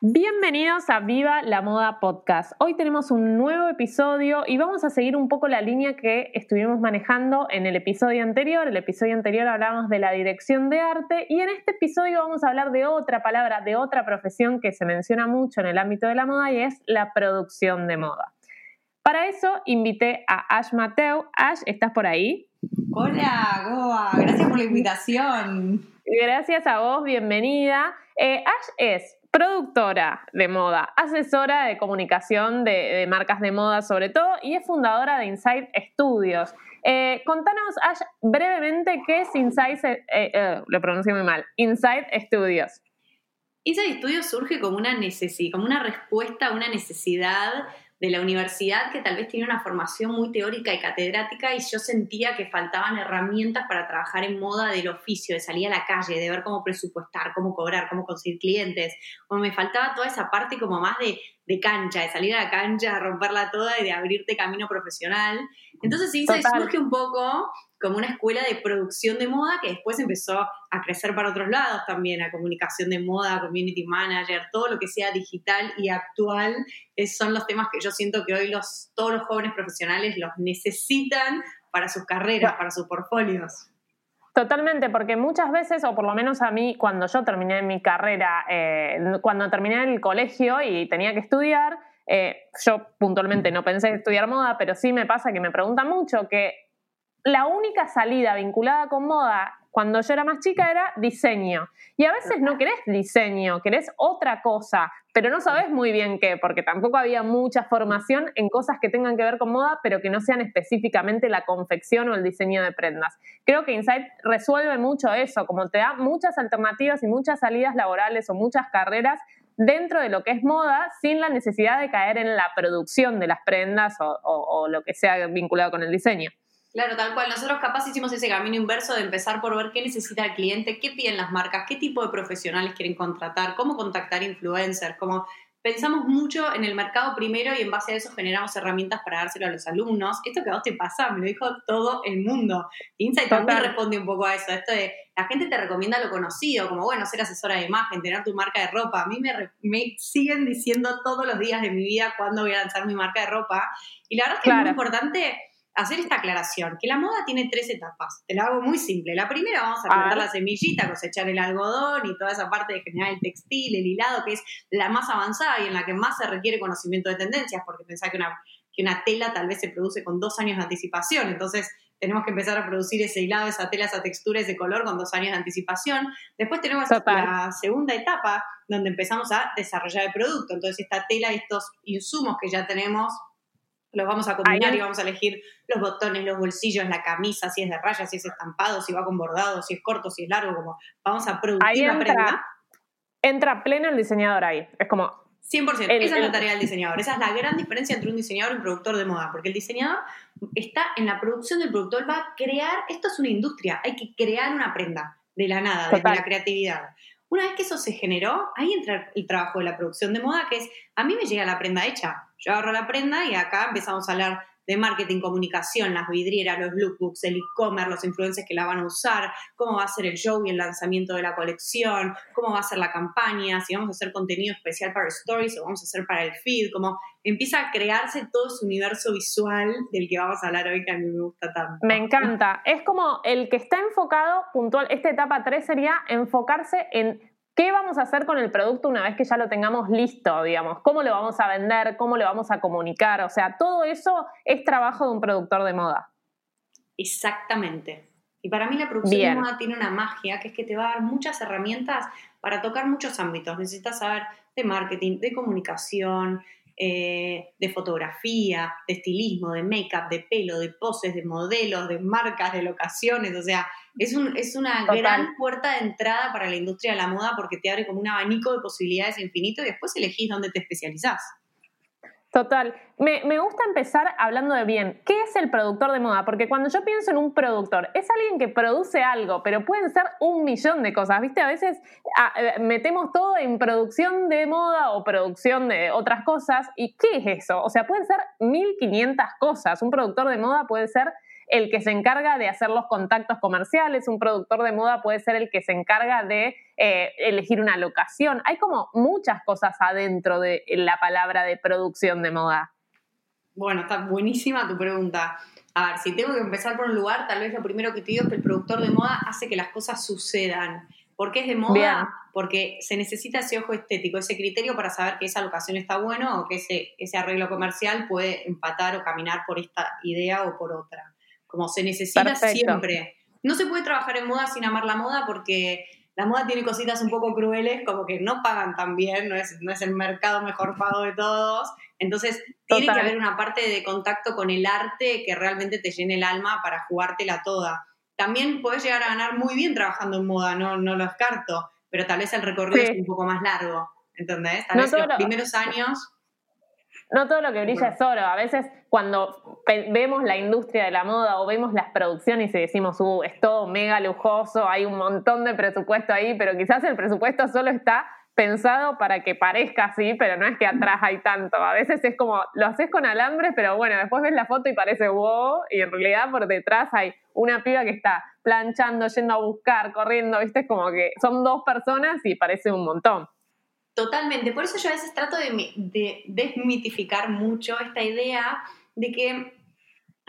Bienvenidos a Viva la Moda Podcast. Hoy tenemos un nuevo episodio y vamos a seguir un poco la línea que estuvimos manejando en el episodio anterior. El episodio anterior hablamos de la dirección de arte y en este episodio vamos a hablar de otra palabra, de otra profesión que se menciona mucho en el ámbito de la moda y es la producción de moda. Para eso invité a Ash Mateo. Ash, ¿estás por ahí? Hola, Goa, gracias por la invitación. Gracias a vos, bienvenida. Eh, Ash es productora de moda, asesora de comunicación de, marcas de moda sobre todo y es fundadora de Insight Studios. Eh, contanos, brevemente qué es Insight, eh, eh, lo pronuncio muy mal, Insight Studios. Insight Studios surge como una necesidad, como una respuesta a una necesidad de la universidad que tal vez tenía una formación muy teórica y catedrática y yo sentía que faltaban herramientas para trabajar en moda del oficio, de salir a la calle, de ver cómo presupuestar, cómo cobrar, cómo conseguir clientes. O me faltaba toda esa parte como más de, de cancha, de salir a la cancha, de romperla toda y de abrirte camino profesional. Entonces sí, se surge un poco como una escuela de producción de moda que después empezó a crecer para otros lados también, a comunicación de moda, community manager, todo lo que sea digital y actual, son los temas que yo siento que hoy los, todos los jóvenes profesionales los necesitan para sus carreras, para sus portfolios. Totalmente, porque muchas veces, o por lo menos a mí, cuando yo terminé mi carrera, eh, cuando terminé el colegio y tenía que estudiar, eh, yo puntualmente no pensé estudiar moda, pero sí me pasa que me preguntan mucho que la única salida vinculada con moda cuando yo era más chica era diseño. Y a veces no querés diseño, querés otra cosa, pero no sabes muy bien qué, porque tampoco había mucha formación en cosas que tengan que ver con moda, pero que no sean específicamente la confección o el diseño de prendas. Creo que Insight resuelve mucho eso, como te da muchas alternativas y muchas salidas laborales o muchas carreras dentro de lo que es moda sin la necesidad de caer en la producción de las prendas o, lo que sea vinculado con el diseño. Claro, tal cual. Nosotros capaz hicimos ese camino inverso de empezar por ver qué necesita el cliente, qué piden las marcas, qué tipo de profesionales quieren contratar, cómo contactar influencers, cómo pensamos mucho en el mercado primero y en base a eso generamos herramientas para dárselo a los alumnos. Esto que a vos te pasa, me lo dijo todo el mundo. Insight también responde un poco a eso, esto de la gente te recomienda lo conocido, como bueno, ser asesora de imagen, tener tu marca de ropa. A mí me, me siguen diciendo todos los días de mi vida cuándo voy a lanzar mi marca de ropa. Y la verdad es que es muy importante hacer esta aclaración, que la moda tiene tres etapas. Te la hago muy simple. La primera vamos a plantar la semillita, cosechar el algodón y toda esa parte de generar el textil, el hilado, que es la más avanzada y en la que más se requiere conocimiento de tendencias, porque pensá que una, que una tela tal vez se produce con dos años de anticipación, entonces tenemos que empezar a producir ese hilado, esa tela, esa textura, ese color con dos años de anticipación. Después tenemos la segunda etapa, donde empezamos a desarrollar el producto. Entonces, esta tela estos insumos que ya tenemos los vamos a combinar y vamos a elegir los botones, los bolsillos, la camisa, si es de rayas, si es estampado, si va con bordado, si es corto, si es largo, como vamos a producir la prenda. Entra pleno el diseñador ahí. Es como. 100%. esa es la tarea del diseñador. Esa es la gran diferencia entre un diseñador y un productor de moda. Porque el diseñador está en la producción del producto. Él va a crear. Esto es una industria. Hay que crear una prenda de la nada, de la creatividad. Una vez que eso se generó, ahí entra el trabajo de la producción de moda, que es, a mí me llega la prenda hecha. Yo agarro la prenda y acá empezamos a hablar de marketing, comunicación, las vidrieras, los lookbooks, el e-commerce, los influencers que la van a usar, cómo va a ser el show y el lanzamiento de la colección, cómo va a ser la campaña, si vamos a hacer contenido especial para stories o vamos a hacer para el feed, como empieza a crearse todo ese universo visual del que vamos a hablar hoy que a mí me gusta tanto. Me encanta. Es como el que está enfocado puntual, esta etapa 3 sería enfocarse en ¿Qué vamos a hacer con el producto una vez que ya lo tengamos listo, digamos? ¿Cómo lo vamos a vender? ¿Cómo lo vamos a comunicar? O sea, todo eso es trabajo de un productor de moda. Exactamente. Y para mí la producción de moda tiene una magia que es que te va a dar muchas herramientas para tocar muchos ámbitos. Necesitas saber de marketing, de comunicación, eh, de fotografía, de estilismo, de make-up, de pelo, de poses, de modelos, de marcas, de locaciones. O sea, es, un, es una gran puerta de entrada para la industria de la moda porque te abre como un abanico de posibilidades infinito y después elegís dónde te especializás. Total. Me, gusta empezar hablando de bien. ¿Qué es el productor de moda? Porque cuando yo pienso en un productor, es alguien que produce algo, pero pueden ser un millón de cosas. ¿Viste? A veces ah, eh, metemos todo en producción de moda o producción de otras cosas. ¿Y qué es eso? O sea, pueden ser 1500 cosas. Un productor de moda puede ser el que se encarga de hacer los contactos comerciales, un productor de moda puede ser el que se encarga de eh, elegir una locación. Hay como muchas cosas adentro de la palabra de producción de moda. Bueno, está buenísima tu pregunta. A ver, si tengo que empezar por un lugar, tal vez lo primero que te digo es que el productor de moda hace que las cosas sucedan. ¿Por qué es de moda? Porque se necesita ese ojo estético, ese criterio para saber que esa locación está bueno o que ese, ese arreglo comercial puede empatar o caminar por esta idea o por otra como se necesita siempre. No se puede trabajar en moda sin amar la moda porque la moda tiene cositas un poco crueles, como que no pagan tan bien, no es, no es el mercado mejor pago de todos. Entonces, tiene que haber una parte de contacto con el arte que realmente te llene el alma para jugártela toda. También puedes llegar a ganar muy bien trabajando en moda, no, no lo descarto, pero tal vez el recorrido es un poco más largo, ¿entendés? Tal vez los primeros años no todo lo que brilla es oro. A veces cuando vemos la industria de la moda o vemos las producciones y decimos, uh, es todo mega lujoso, hay un montón de presupuesto ahí, pero quizás el presupuesto solo está pensado para que parezca así, pero no es que atrás hay tanto. A veces es como, lo haces con alambres, pero bueno, después ves la foto y parece wow, y en realidad por detrás hay una piba que está planchando, yendo a buscar, corriendo, viste, es como que son dos personas y parece un montón. Totalmente, por eso yo a veces trato de, desmitificar mucho esta idea de que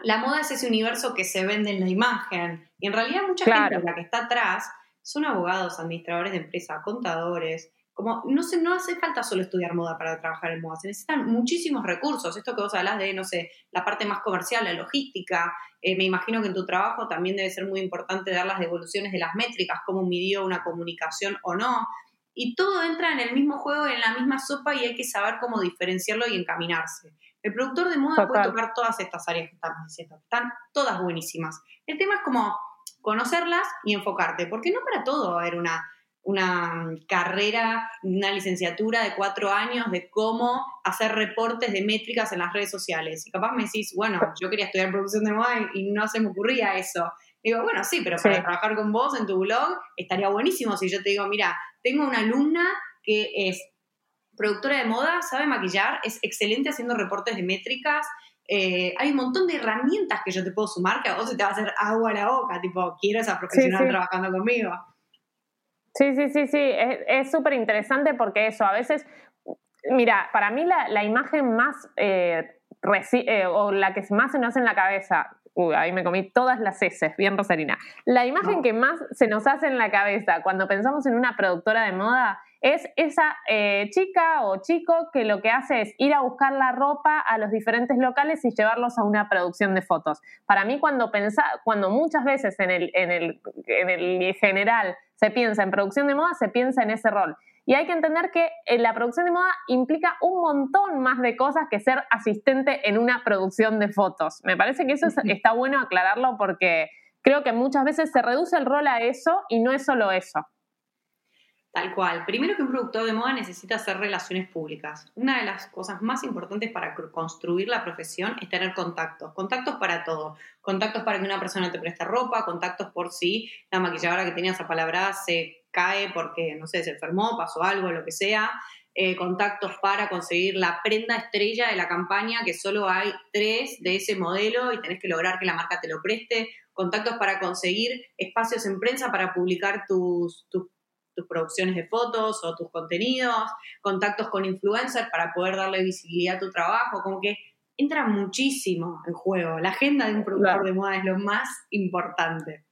la moda es ese universo que se vende en la imagen. Y en realidad mucha gente la que está atrás son abogados, administradores de empresas, contadores. Como no, se, no hace falta solo estudiar moda para trabajar en moda, se necesitan muchísimos recursos. Esto que vos hablas de, no sé, la parte más comercial, la logística. Eh, me imagino que en tu trabajo también debe ser muy importante dar las devoluciones de las métricas, cómo midió una comunicación o no y todo entra en el mismo juego, en la misma sopa y hay que saber cómo diferenciarlo y encaminarse. El productor de moda puede tocar todas estas áreas que estamos diciendo, están todas buenísimas. El tema es como conocerlas y enfocarte, porque no para todo va a haber una, una carrera, una licenciatura de cuatro años de cómo hacer reportes de métricas en las redes sociales. Y capaz me decís, bueno, yo quería estudiar producción de moda y no se me ocurría eso. Digo, bueno, sí, pero para trabajar con vos en tu blog estaría buenísimo si yo te digo, mira, tengo una alumna que es productora de moda, sabe maquillar, es excelente haciendo reportes de métricas. Eh, hay un montón de herramientas que yo te puedo sumar que a vos se te va a hacer agua a la boca, tipo, quiero esa profesional trabajando conmigo. Sí, sí, sí, sí, es súper interesante porque eso, a veces, mira, para mí la, imagen más, eh, eh, o la que más se nos hace en la cabeza Uy, ahí me comí todas las heces, bien Rosarina. La imagen que más se nos hace en la cabeza cuando pensamos en una productora de moda es esa eh, chica o chico que lo que hace es ir a buscar la ropa a los diferentes locales y llevarlos a una producción de fotos. Para mí, cuando, pensa, cuando muchas veces en el, en, el, en el general se piensa en producción de moda, se piensa en ese rol. Y hay que entender que eh, la producción de moda implica un montón más de cosas que ser asistente en una producción de fotos. Me parece que eso está bueno aclararlo porque creo que muchas veces se reduce el rol a eso y no es solo eso. Tal cual. Primero que un productor de moda necesita hacer relaciones públicas. Una de las cosas más importantes para construir la profesión es tener contactos. Contactos para todo. Contactos para que una persona te preste ropa, contactos por si la maquilladora que tenía esa palabra se cae porque, no sé, se enfermó, pasó algo, lo que sea. Eh, contactos para conseguir la prenda estrella de la campaña, que solo hay tres de ese modelo y tenés que lograr que la marca te lo preste. Contactos para conseguir espacios en prensa para publicar tus, tus tus producciones de fotos o tus contenidos, contactos con influencers para poder darle visibilidad a tu trabajo, como que entra muchísimo en juego. La agenda de un productor de moda es lo más importante.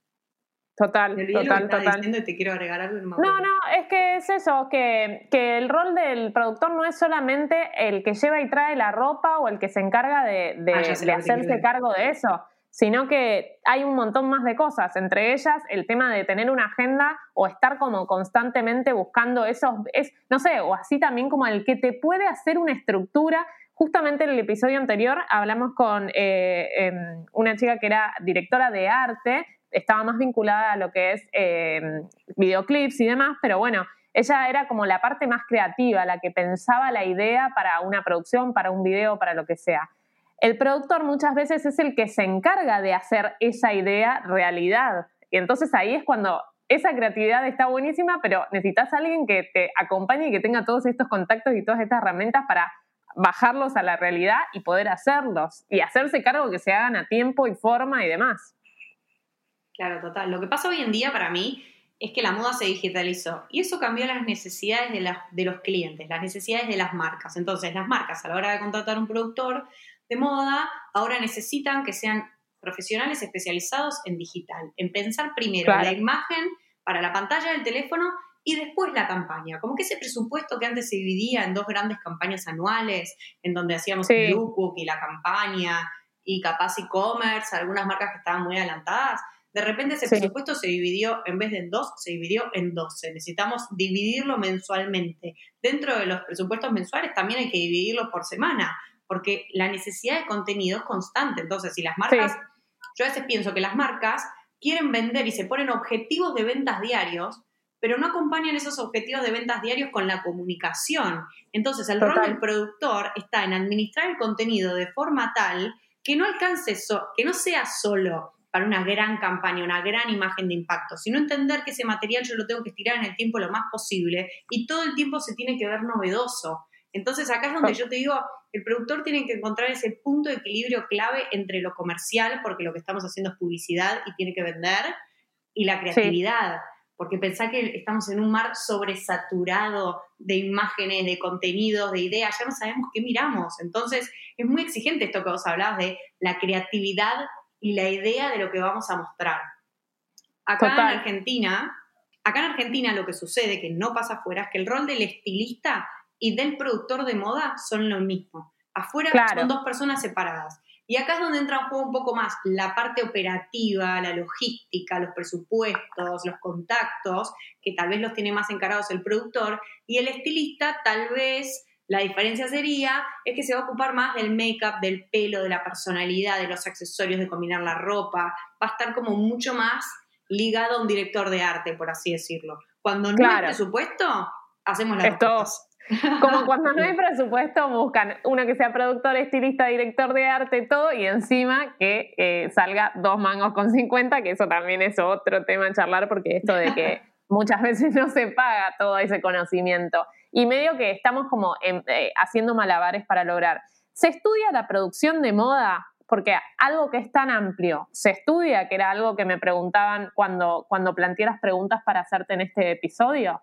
Total, total, total. te quiero agregar algo. No, no, es que es eso, que, que, el rol del productor no es solamente el que lleva y trae la ropa o el que se encarga de, de, ah, de hacerse cargo de eso sino que hay un montón más de cosas, entre ellas el tema de tener una agenda o estar como constantemente buscando esos, es, no sé, o así también como el que te puede hacer una estructura. Justamente en el episodio anterior hablamos con eh, em, una chica que era directora de arte, estaba más vinculada a lo que es em, videoclips y demás, pero bueno, ella era como la parte más creativa, la que pensaba la idea para una producción, para un video, para lo que sea. El productor muchas veces es el que se encarga de hacer esa idea realidad. Y entonces ahí es cuando esa creatividad está buenísima, pero necesitas a alguien que te acompañe y que tenga todos estos contactos y todas estas herramientas para bajarlos a la realidad y poder hacerlos y hacerse cargo que se hagan a tiempo y forma y demás. Claro, total. Lo que pasa hoy en día para mí es que la moda se digitalizó y eso cambió las necesidades de, de los clientes, las necesidades de las marcas. Entonces, las marcas a la hora de contratar un productor de moda ahora necesitan que sean profesionales especializados en digital, en pensar primero la imagen para la pantalla del teléfono y después la campaña. Como que ese presupuesto que antes se dividía en dos grandes campañas anuales, en donde hacíamos el lookbook y la campaña y capaz e-commerce, algunas marcas que estaban muy adelantadas, de repente ese presupuesto se dividió, en vez de en dos, se dividió en doce. Necesitamos dividirlo mensualmente. Dentro de los presupuestos mensuales también hay que dividirlo por semana, porque la necesidad de contenido es constante. Entonces, si las marcas, yo a veces pienso que las marcas quieren vender y se ponen objetivos de ventas diarios, pero no acompañan esos objetivos de ventas diarios con la comunicación. Entonces, el rol del productor está en administrar el contenido de forma tal que no alcance, que no sea solo para una gran campaña, una gran imagen de impacto, sino entender que ese material yo lo tengo que estirar en el tiempo lo más posible y todo el tiempo se tiene que ver novedoso. Entonces acá es donde yo te digo, el productor tiene que encontrar ese punto de equilibrio clave entre lo comercial, porque lo que estamos haciendo es publicidad y tiene que vender, y la creatividad. Porque pensar que estamos en un mar sobresaturado de imágenes, de contenidos, de ideas, ya no sabemos qué miramos. Entonces, es muy exigente esto que vos hablabas de la creatividad y la idea de lo que vamos a mostrar. Acá en Argentina, acá en Argentina lo que sucede, que no pasa afuera, es que el rol del estilista y del productor de moda son lo mismo. Afuera son dos personas separadas. Y acá es donde entra en juego un poco más la parte operativa, la logística, los presupuestos, los contactos, que tal vez los tiene más encarados el productor, y el estilista tal vez la diferencia sería es que se va a ocupar más del make-up, del pelo, de la personalidad, de los accesorios, de combinar la ropa. Va a estar como mucho más ligado a un director de arte, por así decirlo. Cuando no hay presupuesto, hacemos las dos Como cuando no hay presupuesto, buscan uno que sea productor, estilista, director de arte, todo, y encima que eh, salga dos mangos con 50, que eso también es otro tema a charlar, porque esto de que muchas veces no se paga todo ese conocimiento. Y medio que estamos como eh, haciendo malabares para lograr. ¿Se estudia la producción de moda? Porque algo que es tan amplio, ¿se estudia? Que era algo que me preguntaban cuando, cuando planteé las preguntas para hacerte en este episodio.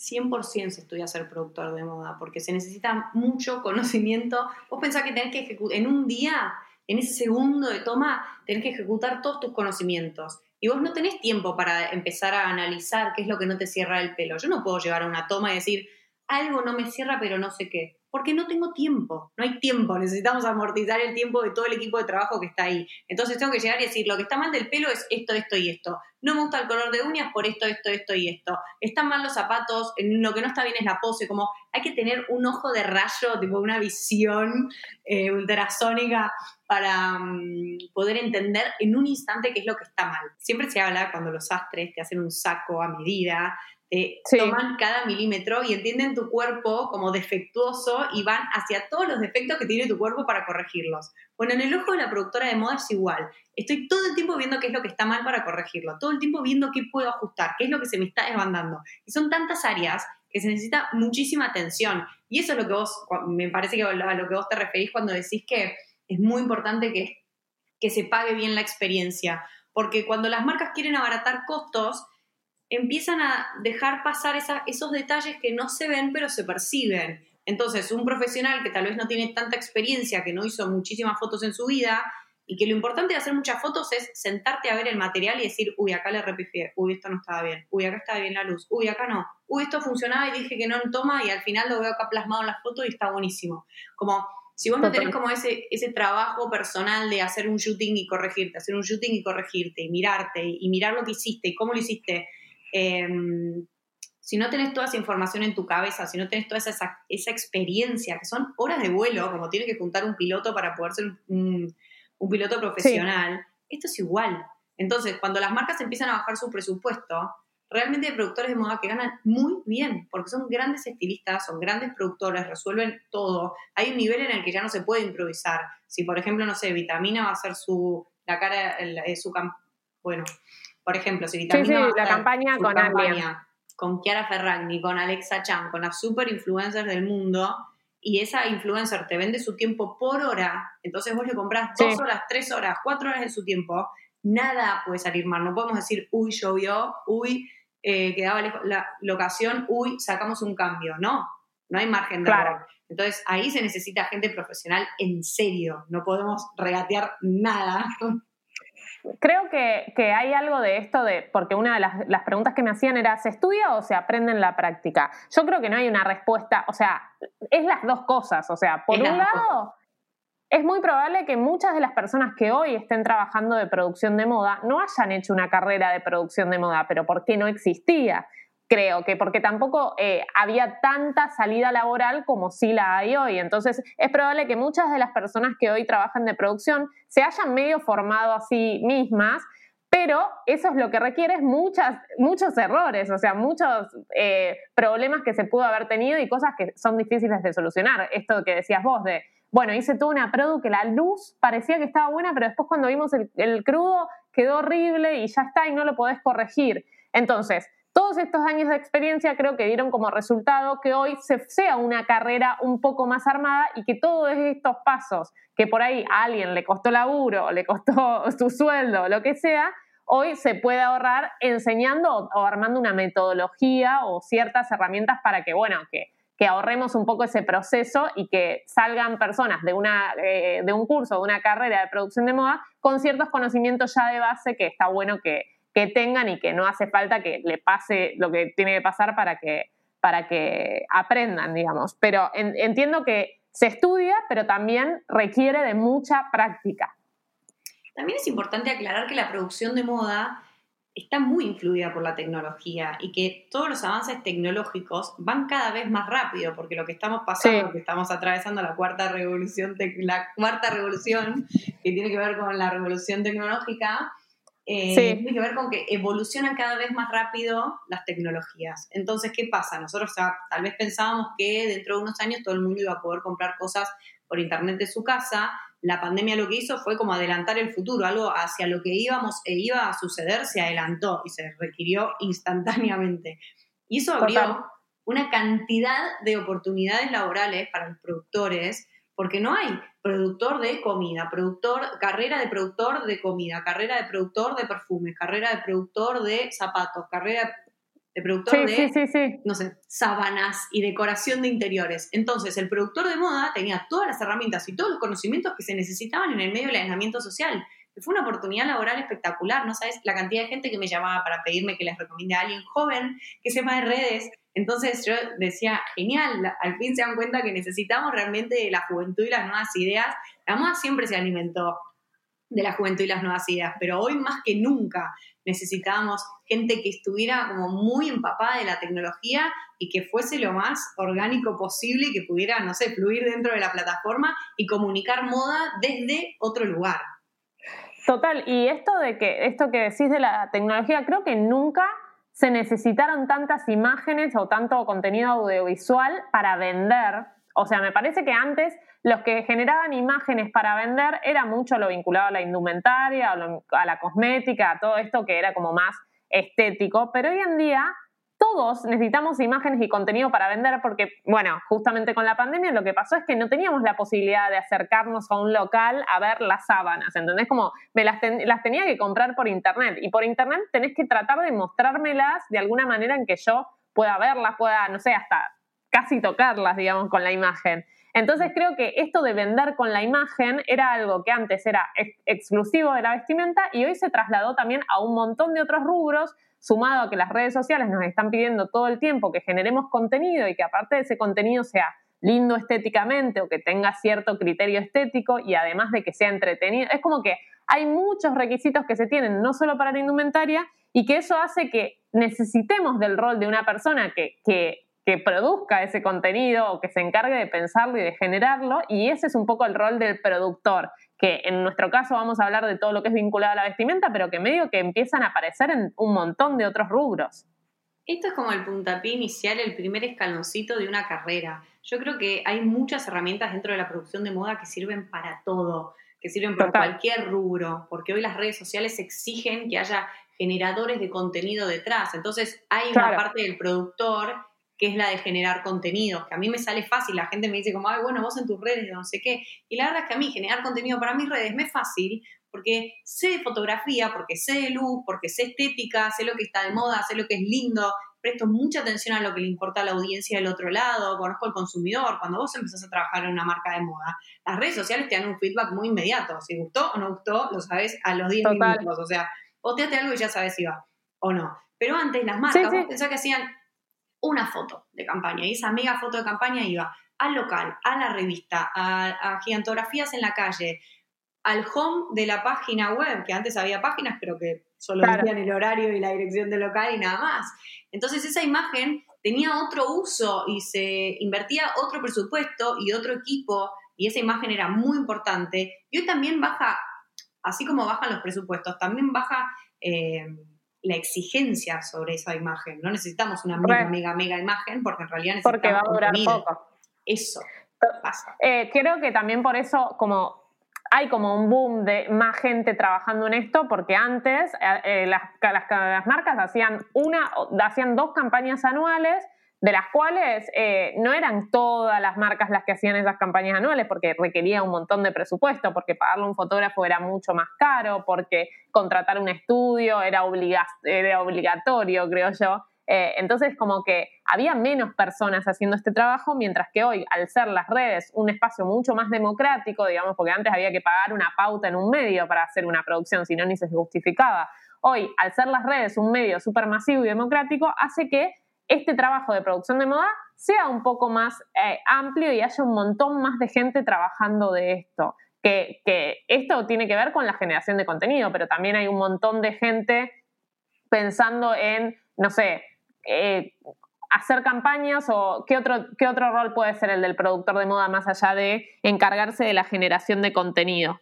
100% se estudia ser productor de moda, porque se necesita mucho conocimiento. Vos pensás que tenés que ejecutar, en un día, en ese segundo de toma, tenés que ejecutar todos tus conocimientos. Y vos no tenés tiempo para empezar a analizar qué es lo que no te cierra el pelo. Yo no puedo llegar a una toma y decir, algo no me cierra, pero no sé qué porque no tengo tiempo, no hay tiempo, necesitamos amortizar el tiempo de todo el equipo de trabajo que está ahí. Entonces tengo que llegar y decir, lo que está mal del pelo es esto, esto y esto. No me gusta el color de uñas por esto, esto, esto y esto. Están mal los zapatos, lo que no está bien es la pose, como hay que tener un ojo de rayo, tipo una visión eh, ultrasónica para mm, poder entender en un instante qué es lo que está mal. Siempre se habla cuando los astres te hacen un saco a medida, eh, toman cada milímetro y entienden tu cuerpo como defectuoso y van hacia todos los defectos que tiene tu cuerpo para corregirlos. Bueno, en el ojo de la productora de moda es igual. Estoy todo el tiempo viendo qué es lo que está mal para corregirlo, todo el tiempo viendo qué puedo ajustar, qué es lo que se me está desbandando. Y son tantas áreas que se necesita muchísima atención. Y eso es lo que vos, me parece que a lo que vos te referís cuando decís que es muy importante que, que se pague bien la experiencia. Porque cuando las marcas quieren abaratar costos, empiezan a dejar pasar esos detalles que no se ven pero se perciben. Entonces, un profesional que tal vez no tiene tanta experiencia, que no hizo muchísimas fotos en su vida, y que lo importante de hacer muchas fotos es sentarte a ver el material y decir, uy, acá le repifié, uy, esto no estaba bien, uy, acá estaba bien la luz, uy, acá no, uy, esto funcionaba y dije que no en toma y al final lo veo acá plasmado en la foto y está buenísimo. Como Si vos no tenés como ese, ese trabajo personal de hacer un shooting y corregirte, hacer un shooting y corregirte, y mirarte, y mirar lo que hiciste, y cómo lo hiciste, em, si no tenés toda esa información en tu cabeza, si no tenés toda esa, esa experiencia, que son horas de vuelo, como tiene que juntar un piloto para poder ser un, piloto profesional, esto es igual. Entonces, cuando las marcas empiezan a bajar su presupuesto, realmente hay productores de moda que ganan muy bien, porque son grandes estilistas, son grandes productores, resuelven todo. Hay un nivel en el que ya no se puede improvisar. Si, por ejemplo, no sé, Vitamina va a hacer su, la cara, su, bueno, por ejemplo, si Vitamina va a la campaña con campaña, con Chiara Ferragni, con Alexa Chan, con las super influencers del mundo, y esa influencer te vende su tiempo por hora, entonces vos le compras dos horas, tres horas, cuatro horas de su tiempo, nada puede salir mal. No podemos decir, uy, llovió, uy, eh, quedaba lejos la locación, uy, sacamos un cambio. No, no hay margen de error. Entonces ahí se necesita gente profesional en serio, no podemos regatear nada. Creo que, hay algo de esto de, porque una de las, preguntas que me hacían era, ¿se estudia o se aprende en la práctica? Yo creo que no hay una respuesta, o sea, es las dos cosas, o sea, por un lado, es muy probable que muchas de las personas que hoy estén trabajando de producción de moda no hayan hecho una carrera de producción de moda, pero porque no existía creo que porque tampoco eh, había tanta salida laboral como sí la hay hoy. Entonces es probable que muchas de las personas que hoy trabajan de producción se hayan medio formado a sí mismas, pero eso es lo que requiere muchas, muchos errores, o sea, muchos eh, problemas que se pudo haber tenido y cosas que son difíciles de solucionar. Esto que decías vos de, bueno, hice toda una produ que la luz parecía que estaba buena, pero después cuando vimos el, crudo quedó horrible y ya está y no lo podés corregir. Entonces, todos estos años de experiencia creo que dieron como resultado que hoy se sea una carrera un poco más armada y que todos estos pasos que por ahí a alguien le costó laburo, le costó su sueldo, lo que sea, hoy se puede ahorrar enseñando o, armando una metodología o ciertas herramientas para que, bueno, que, que ahorremos un poco ese proceso y que salgan personas de, una, eh, de un curso, de una carrera de producción de moda con ciertos conocimientos ya de base que está bueno que, que tengan y que no hace falta que le pase lo que tiene que pasar para que, para que aprendan, digamos. Pero entiendo que se estudia, pero también requiere de mucha práctica. También es importante aclarar que la producción de moda está muy influida por la tecnología y que todos los avances tecnológicos van cada vez más rápido porque lo que estamos pasando, que estamos atravesando la cuarta revolución, la cuarta revolución que tiene que ver con la revolución tecnológica, eh, tiene que ver con que evolucionan cada vez más rápido las tecnologías. Entonces, ¿qué pasa? Nosotros tal vez pensábamos que dentro de unos años todo el mundo iba a poder comprar cosas por internet de su casa. La pandemia lo que hizo fue como adelantar el futuro, algo hacia lo que íbamos e iba a suceder se adelantó y se requirió instantáneamente. Y eso abrió una cantidad de oportunidades laborales para los productores porque no hay productor de comida, productor, carrera de productor de comida, carrera de productor de perfumes, carrera de productor de zapatos, carrera de productor de, no sé, sábanas y decoración de interiores. Entonces, el productor de moda tenía todas las herramientas y todos los conocimientos que se necesitaban en el medio del aislamiento social. Fue una oportunidad laboral espectacular, no sabes la cantidad de gente que me llamaba para pedirme que les recomiende a alguien joven que sepa de redes, entonces yo decía, genial, al fin se dan cuenta que necesitamos realmente la juventud y las nuevas ideas. La moda siempre se alimentó de la juventud y las nuevas ideas, pero hoy más que nunca necesitábamos gente que estuviera como muy empapada de la tecnología y que fuese lo más orgánico posible y que pudiera, no sé, fluir dentro de la plataforma y comunicar moda desde otro lugar. Total, y esto de que esto que decís de la tecnología, creo que nunca se necesitaron tantas imágenes o tanto contenido audiovisual para vender. O sea, me parece que antes los que generaban imágenes para vender era mucho lo vinculado a la indumentaria, a, la cosmética, a todo esto que era como más estético, pero hoy en día todos necesitamos imágenes y contenido para vender porque, bueno, justamente con la pandemia lo que pasó es que no teníamos la posibilidad de acercarnos a un local a ver las sábanas, ¿entendés? Como me las, las tenía que comprar por internet y por internet tenés que tratar de mostrármelas de alguna manera en que yo pueda verlas, pueda, no sé, hasta casi tocarlas, digamos, con la imagen. Entonces creo que esto de vender con la imagen era algo que antes era exclusivo de la vestimenta y hoy se trasladó también a un montón de otros rubros sumado a que las redes sociales nos están pidiendo todo el tiempo que generemos contenido y que aparte de ese contenido sea lindo estéticamente o que tenga cierto criterio estético y además de que sea entretenido. Es como que hay muchos requisitos que se tienen, no solo para la indumentaria, y que eso hace que necesitemos del rol de una persona que, que, que produzca ese contenido o que se encargue de pensarlo y de generarlo, y ese es un poco el rol del productor, que en nuestro caso vamos a hablar de todo lo que es vinculado a la vestimenta, pero que medio que empiezan a aparecer en un montón de otros rubros. Esto es como el puntapié inicial, el primer escaloncito de una carrera. Yo creo que hay muchas herramientas dentro de la producción de moda que sirven para todo, que sirven para cualquier rubro, porque hoy las redes sociales exigen que haya generadores de contenido detrás. Entonces hay una parte del productor que es la de generar contenido, que a mí me sale fácil, la gente me dice como, ay, bueno, vos en tus redes, no sé qué. Y la verdad es que a mí generar contenido para mis redes me es fácil porque sé de fotografía, porque sé de luz, porque sé estética, sé lo que está de moda, sé lo que es lindo, presto mucha atención a lo que le importa a la audiencia del otro lado, conozco al consumidor. Cuando vos empezás a trabajar en una marca de moda, las redes sociales te dan un feedback muy inmediato. Si gustó o no gustó, lo sabes a los 10 minutos. O sea, posteate algo y ya sabes si va o no. Pero antes las marcas, vos pensás que hacían una foto de campaña y esa mega foto de campaña iba al local, a la revista, a, gigantografías en la calle, al home de la página web, que antes había páginas, pero que solo tenían el horario y la dirección del local y nada más. Entonces esa imagen tenía otro uso y se invertía otro presupuesto y otro equipo y esa imagen era muy importante. Y hoy también baja, así como bajan los presupuestos, también baja eh, la exigencia sobre esa imagen. No necesitamos una mega, mega, mega imagen porque en realidad necesitamos Porque va a durar poco. Eso pasa. Eh, creo que también por eso, como hay como un boom de más gente trabajando en esto, porque antes eh, eh, las, las, marcas hacían, una, hacían dos campañas anuales de las cuales eh, no eran todas las marcas las que hacían esas campañas anuales, porque requería un montón de presupuesto, porque pagarle a un fotógrafo era mucho más caro, porque contratar un estudio era, era obligatorio, creo yo. Eh, entonces, como que había menos personas haciendo este trabajo, mientras que hoy, al ser las redes un espacio mucho más democrático, digamos, porque antes había que pagar una pauta en un medio para hacer una producción, si no, ni se justificaba. Hoy, al ser las redes un medio súper masivo y democrático, hace que este trabajo de producción de moda sea un poco más eh, amplio y haya un montón más de gente trabajando de esto. Que, esto tiene que ver con la generación de contenido, pero también hay un montón de gente pensando en, no sé, eh, hacer campañas o qué otro, qué otro rol puede ser el del productor de moda más allá de encargarse de la generación de contenido.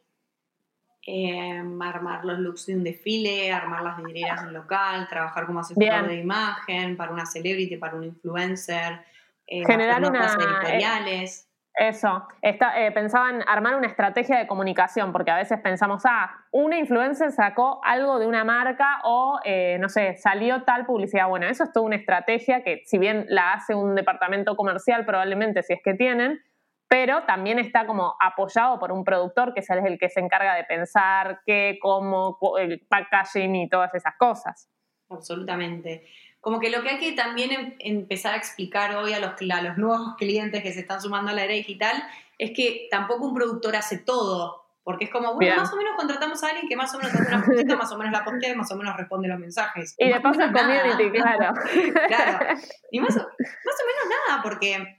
Eh, armar los looks de un desfile, armar las vidrieras en local, trabajar como asesor de imagen para una celebrity, para un influencer, eh, generar unas eh, editoriales. Eso, Está, eh, pensaba en armar una estrategia de comunicación, porque a veces pensamos, ah, una influencer sacó algo de una marca o, no sé, salió tal publicidad. Bueno, eso es toda una estrategia que si bien la hace un departamento comercial, probablemente si es que tienen, pero también está como apoyado por un productor que es el que se encarga de pensar qué, cómo, el packaging y todas esas cosas. Absolutamente. Como que lo que hay que también em, empezar a explicar hoy a los, a los nuevos clientes que se están sumando a la era digital es que tampoco un productor hace todo. Porque es como, bueno, más o menos contratamos a alguien que más o menos hace una cosita, más o menos la postea y más o menos responde los mensajes. Y, de paso community, claro. claro. Y más o, más o menos nada, porque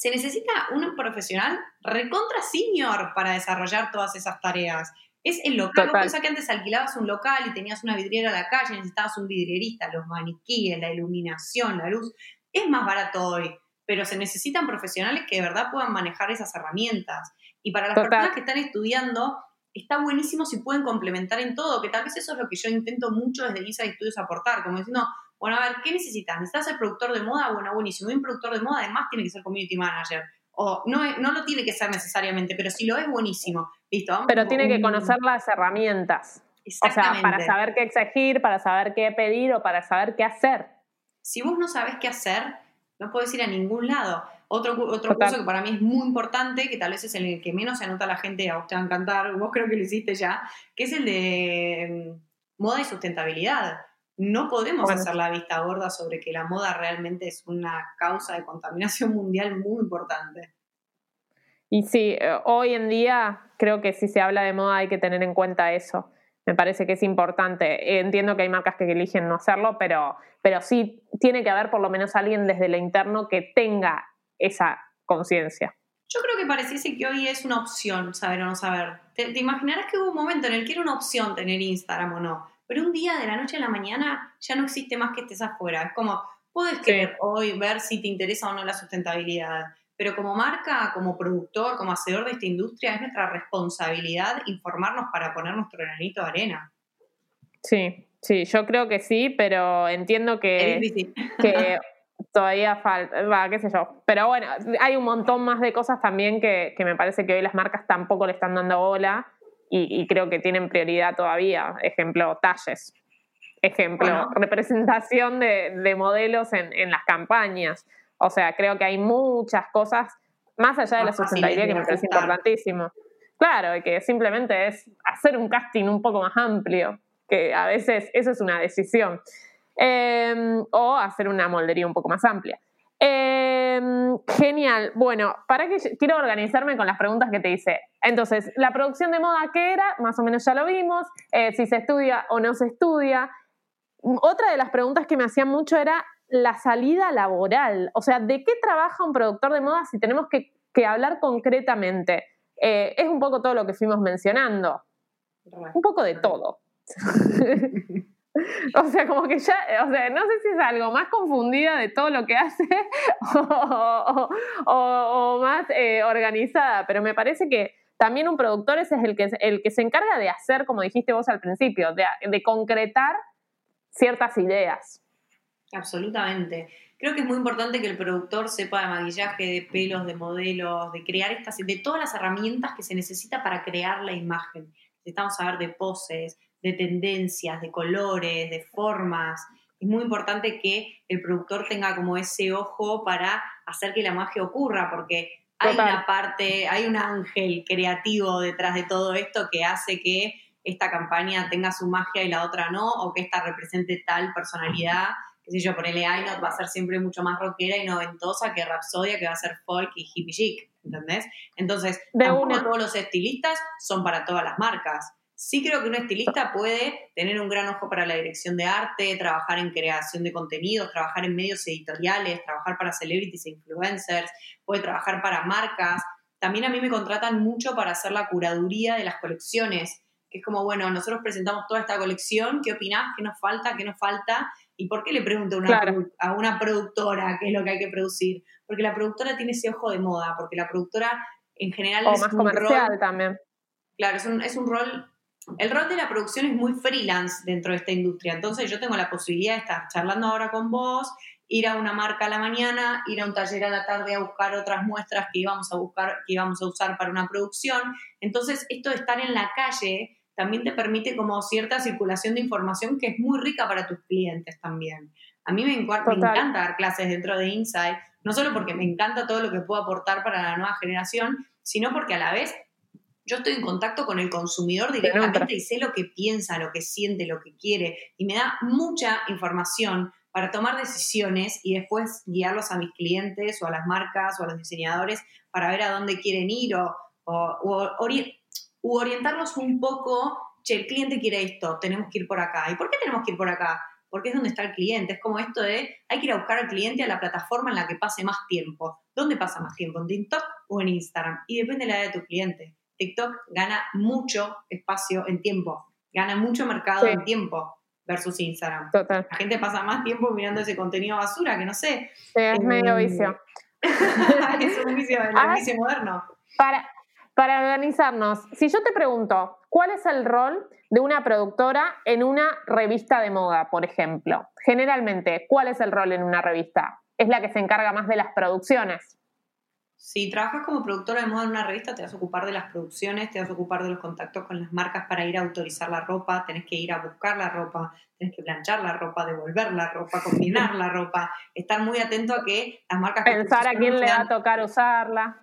se necesita un profesional recontra senior para desarrollar todas esas tareas. Es el local. Vos que antes alquilabas un local y tenías una vidriera a la calle, necesitabas un vidrierista, los maniquíes, la iluminación, la luz. Es más barato hoy, pero se necesitan profesionales que de verdad puedan manejar esas herramientas. Y para las personas que están estudiando, está buenísimo si pueden complementar en todo, que tal vez eso es lo que yo intento mucho desde ISA Estudios aportar, como diciendo, bueno, a ver, ¿qué necesitas? ¿Necesitas ser productor de moda? Bueno, buenísimo. un productor de moda además tiene que ser community manager. O no, no lo tiene que ser necesariamente, pero si lo es, buenísimo. Listo, vamos Pero tiene que conocer las herramientas. O sea, para saber qué exigir, para saber qué pedir o para saber qué hacer. Si vos no sabes qué hacer, no puedes ir a ningún lado. Otro, otro curso que para mí es muy importante, que tal vez es el que menos se anota la gente, a usted va a encantar, vos creo que lo hiciste ya, que es el de mm, moda y sustentabilidad no podemos hacer la vista gorda sobre que la moda realmente es una causa de contaminación mundial muy importante. Y sí, eh, hoy en día creo que si se habla de moda hay que tener en cuenta eso. Me parece que es importante. Entiendo que hay marcas que eligen no hacerlo, pero, pero sí tiene que haber por lo menos alguien desde lo interno que tenga esa conciencia. Yo creo que pareciese que hoy es una opción saber o no saber. Te, te, imaginarás que hubo un momento en el que era una opción tener Instagram o no, pero un día de la noche a la mañana ya no existe más que estés afuera. Es como, puedes querer hoy ver si te interesa o no la sustentabilidad, pero como marca, como productor, como hacedor de esta industria, es nuestra responsabilidad informarnos para poner nuestro granito de arena. Sí, sí, yo creo que sí, pero entiendo que, que todavía falta, va, qué sé yo. Pero bueno, hay un montón más de cosas también que, me parece que hoy las marcas tampoco le están dando bola y, creo que tienen prioridad todavía. Ejemplo, talles. Ejemplo, representación de, modelos en, las campañas. O sea, creo que hay muchas cosas más allá de la sustentabilidad que me parece importantísimo. Claro, que simplemente es hacer un casting un poco más amplio, que a veces eso es una decisión. Em, o hacer una moldería un poco más amplia. Em, genial. Bueno, para que quiero organizarme con las preguntas que te hice. Entonces, la producción de moda, ¿qué era? Más o menos ya lo vimos. Eh, si se estudia o no se estudia. Otra de las preguntas que me hacían mucho era la salida laboral. O sea, ¿de qué trabaja un productor de moda si tenemos que, hablar concretamente? Eh, es un poco todo lo que fuimos mencionando. Un poco de todo. O sea, como que ya, o sea, no sé si es algo más confundida de todo lo que hace o, más eh, organizada, pero me parece que también un productor ese es el que, el que se encarga de hacer, como dijiste vos al principio, de, concretar ciertas ideas. Absolutamente. Creo que es muy importante que el productor sepa de maquillaje, de pelos, de modelos, de crear estas, de todas las herramientas que se necesita para crear la imagen. Necesitamos saber de poses, de tendencias, de colores, de formas. Es muy importante que el productor tenga como ese ojo para hacer que la magia ocurra, porque hay una parte, hay un ángel creativo detrás de todo esto que hace que esta campaña tenga su magia y la otra no, o que esta represente tal personalidad. Qué sé yo, ponele Ainot va a ser siempre mucho más rockera y noventosa que Rapsodia, que va a ser folk y hippie chic, ¿entendés? Entonces, de todos los estilistas son para todas las marcas. Sí creo que un estilista puede tener un gran ojo para la dirección de arte, trabajar en creación de contenidos, trabajar en medios editoriales, trabajar para celebrities e influencers, puede trabajar para marcas. También a mí me contratan mucho para hacer la curaduría de las colecciones, que es como, bueno, nosotros presentamos toda esta colección, ¿qué opinás? ¿Qué nos falta? ¿Qué nos falta? ¿Y por qué le pregunto a una, productora qué es lo que hay que producir? Porque la productora tiene ese ojo de moda, porque la productora en general o más comercial también. Claro, es un, es un rol el rol de la producción es muy freelance dentro de esta industria. Entonces yo tengo la posibilidad de estar charlando ahora con vos, ir a una marca a la mañana, ir a un taller a la tarde a buscar otras muestras que íbamos a buscar, que íbamos a usar para una producción. Entonces, esto de estar en la calle también te permite como cierta circulación de información que es muy rica para tus clientes también. A mí me, me encanta dar clases dentro de Insight, no solo porque me encanta todo lo que puedo aportar para la nueva generación, sino porque a la vez yo estoy en contacto con el consumidor directamente y sé lo que piensa, lo que siente, lo que quiere, y me da mucha información para tomar decisiones y después guiarlos a mis clientes o a las marcas o a los diseñadores para ver a dónde quieren ir o, orientarlos un poco, che, el cliente quiere esto, tenemos que ir por acá. ¿Y por qué tenemos que ir por acá? Porque es donde está el cliente. Es como esto de, hay que ir a buscar al cliente a la plataforma en la que pase más tiempo. ¿Dónde pasa más tiempo? ¿En TikTok o en Instagram? Y depende de la edad de tu cliente. TikTok gana mucho espacio en tiempo, gana mucho mercado en tiempo versus Instagram. Total. La gente pasa más tiempo mirando ese contenido basura que no sé. es medio vicio. es un vicio, un vicio moderno. Para, para organizarnos, si yo te pregunto, ¿cuál es el rol de una productora en una revista de moda, por ejemplo? Generalmente, ¿cuál es el rol en una revista? ¿Es la que se encarga más de las producciones? Si trabajas como productora de moda en una revista, te vas a ocupar de las producciones, te vas a ocupar de los contactos con las marcas para ir a autorizar la ropa, tenés que ir a buscar la ropa, tenés que planchar la ropa, devolver la ropa, combinar la ropa, estar muy atento a que las marcas... Pensar a quién le va a tocar usarla.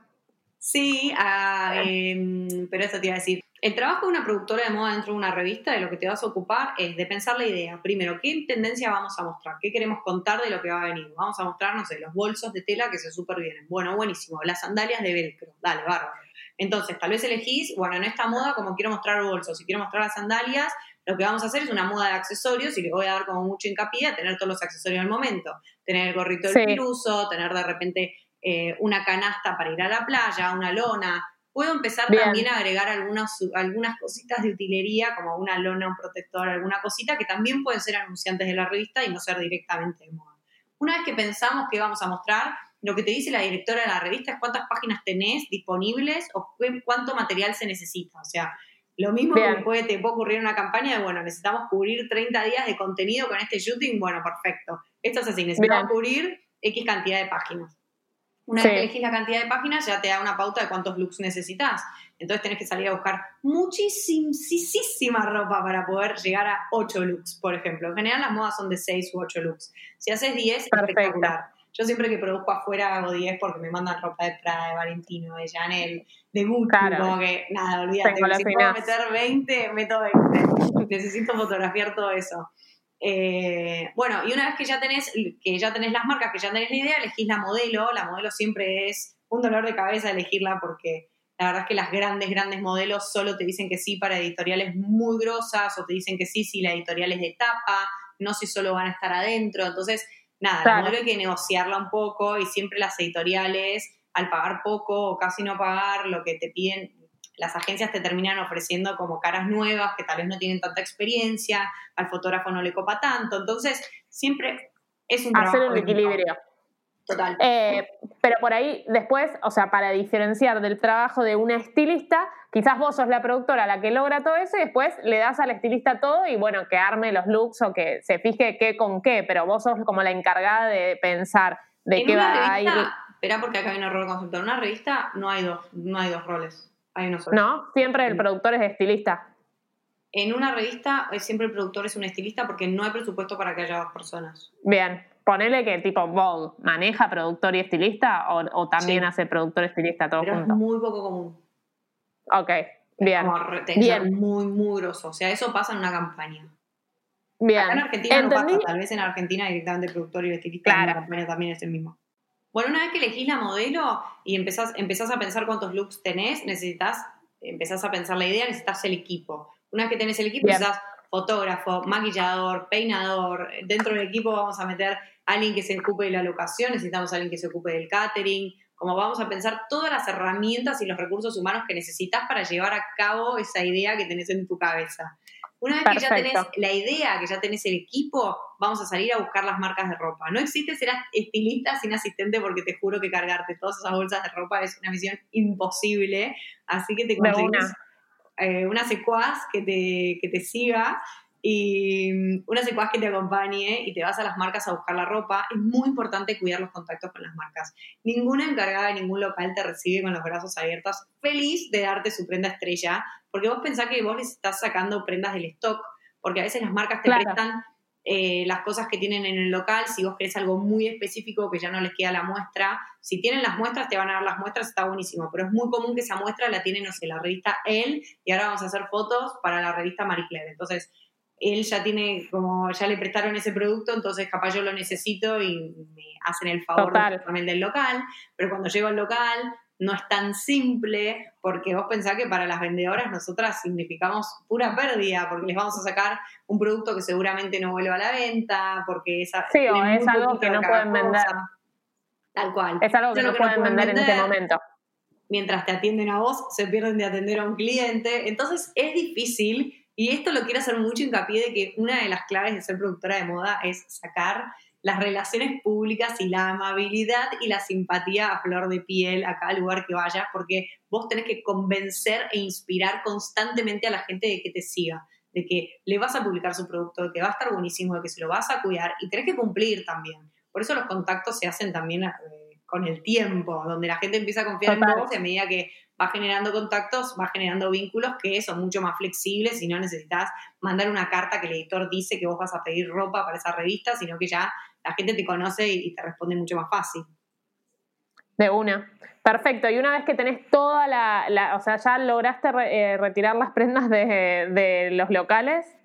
Sí, em, pero eso te iba a decir. El trabajo de una productora de moda dentro de una revista, de lo que te vas a ocupar, es de pensar la idea. Primero, ¿qué tendencia vamos a mostrar? ¿Qué queremos contar de lo que va a venir? Vamos a mostrar, no sé, los bolsos de tela que se súper vienen. Bueno, buenísimo. Las sandalias de velcro. Dale, bárbaro. Entonces, tal vez elegís, bueno, en esta moda, como quiero mostrar bolsos, si quiero mostrar las sandalias, lo que vamos a hacer es una moda de accesorios y le voy a dar como mucho hincapié a tener todos los accesorios al momento. Tener el gorrito del piruso, tener de repente eh, una canasta para ir a la playa, una lona. Puedo empezar Bien. también a agregar algunas, algunas cositas de utilería, como una lona, un protector, alguna cosita, que también pueden ser anunciantes de la revista y no ser directamente de moda. Una vez que pensamos que vamos a mostrar, lo que te dice la directora de la revista es cuántas páginas tenés disponibles o cu- cuánto material se necesita. O sea, lo mismo Bien. que puede, te puede ocurrir en una campaña de, bueno, necesitamos cubrir 30 días de contenido con este shooting, bueno, perfecto. Esto es así, necesitamos Bien. cubrir X cantidad de páginas. Una Sí. vez que elegís la cantidad de páginas, ya te da una pauta de cuántos looks necesitas. Entonces tenés que salir a buscar muchísima ropa para poder llegar a 8 looks, por ejemplo. En general las modas son de 6 u 8 looks. Si haces 10, Perfecto. espectacular. Yo siempre que produzco afuera hago 10 porque me mandan ropa de Prada, de Valentino, de Chanel, de Gucci, Claro. como que nada, olvídate. Si puedo meter 20, meto 20. Necesito fotografiar todo eso. Eh, bueno, y una vez que ya tenés, que ya tenés las marcas, que ya tenés la idea, elegís la modelo. La modelo siempre es un dolor de cabeza elegirla porque la verdad es que las grandes, grandes modelos solo te dicen que sí para editoriales muy grosas o te dicen que sí si la editorial es de tapa, no si solo van a estar adentro. Entonces, nada, Claro. la modelo hay que negociarla un poco y siempre las editoriales, al pagar poco o casi no pagar, lo que te piden, las agencias te terminan ofreciendo como caras nuevas que tal vez no tienen tanta experiencia, al fotógrafo no le copa tanto. Entonces, siempre es un Hacer trabajo un equilibrio. Total. Eh, pero por ahí, después, o sea, para diferenciar del trabajo de una estilista, quizás vos sos la productora la que logra todo eso y después le das al estilista todo y bueno, que arme los looks o que se fije qué con qué, pero vos sos como la encargada de pensar de en qué va a ir. espera porque acá hay un error conceptual. En una revista no hay dos, no hay dos roles, hay uno solo. ¿No? Siempre el productor es estilista. En una revista eh, siempre el productor es un estilista porque no hay presupuesto para que haya dos personas. Bien. Ponele que tipo Vogue maneja productor y estilista o, o también Sí. hace productor y estilista todo Pero es junto. muy poco común. Ok, bien. Como Bien. muy, muy grosso. O sea, eso pasa en una campaña. Bien. Acá en Argentina Entendí. no pasa, tal vez en Argentina directamente el productor y el estilista Claro. en la campaña también es el mismo. Bueno, una vez que elegís la modelo y empezás, empezás a pensar cuántos looks tenés, necesitas, empezás a pensar la idea, necesitas el equipo. Una vez que tenés el equipo, necesitas fotógrafo, maquillador, peinador. Dentro del equipo vamos a meter a alguien que se ocupe de la locación, necesitamos a alguien que se ocupe del catering. Como vamos a pensar todas las herramientas y los recursos humanos que necesitas para llevar a cabo esa idea que tenés en tu cabeza. Una vez que ya tenés la idea, que ya tenés el equipo, vamos a salir a buscar las marcas de ropa. No existe ser estilista sin asistente porque te juro que cargarte todas esas bolsas de ropa es una misión imposible. Así que te conseguís una. eh, una secuaz que te, que te siga y mm, una secuaz que te acompañe y te vas a las marcas a buscar la ropa. Es muy importante cuidar los contactos con las marcas. Ninguna encargada de ningún local te recibe con los brazos abiertos, feliz de darte su prenda estrella, porque vos pensás que vos les estás sacando prendas del stock, porque a veces las marcas te Claro. prestan eh, las cosas que tienen en el local, si vos querés algo muy específico que ya no les queda la muestra, si tienen las muestras, te van a dar las muestras, está buenísimo, pero es muy común que esa muestra la tiene, no sé, la revista él, y ahora vamos a hacer fotos para la revista Marie Claire. Entonces, él ya tiene, como ya le prestaron ese producto, entonces capaz yo lo necesito y me hacen el favor de del local, pero cuando llego al local no es tan simple, porque vos pensás que para las vendedoras nosotras significamos pura pérdida, porque les vamos a sacar un producto que seguramente no vuelva a la venta, porque esa, Sí, o es algo que no pueden vender. Tal cual. Es algo que no pueden vender en vender. momento. Mientras te atienden a vos, se pierden de atender a un cliente. Entonces es difícil, y esto lo quiero hacer mucho hincapié de que una de las claves de ser productora de moda es sacar las relaciones públicas y la amabilidad y la simpatía a flor de piel a cada lugar que vayas, porque vos tenés que convencer e inspirar constantemente a la gente de que te siga, de que le vas a publicar su producto, de que va a estar buenísimo, de que se lo vas a cuidar y tenés que cumplir también. Por eso los contactos se hacen también eh, con el tiempo, donde la gente empieza a confiar Total. en vos a medida que va generando contactos, va generando vínculos que son mucho más flexibles y no necesitas mandar una carta que el editor dice que vos vas a pedir ropa para esa revista, sino que ya la gente te conoce y te responde mucho más fácil. De una. Perfecto. Y una vez que tenés toda la, la- o sea, ya lograste re- eh, retirar las prendas de, de los locales.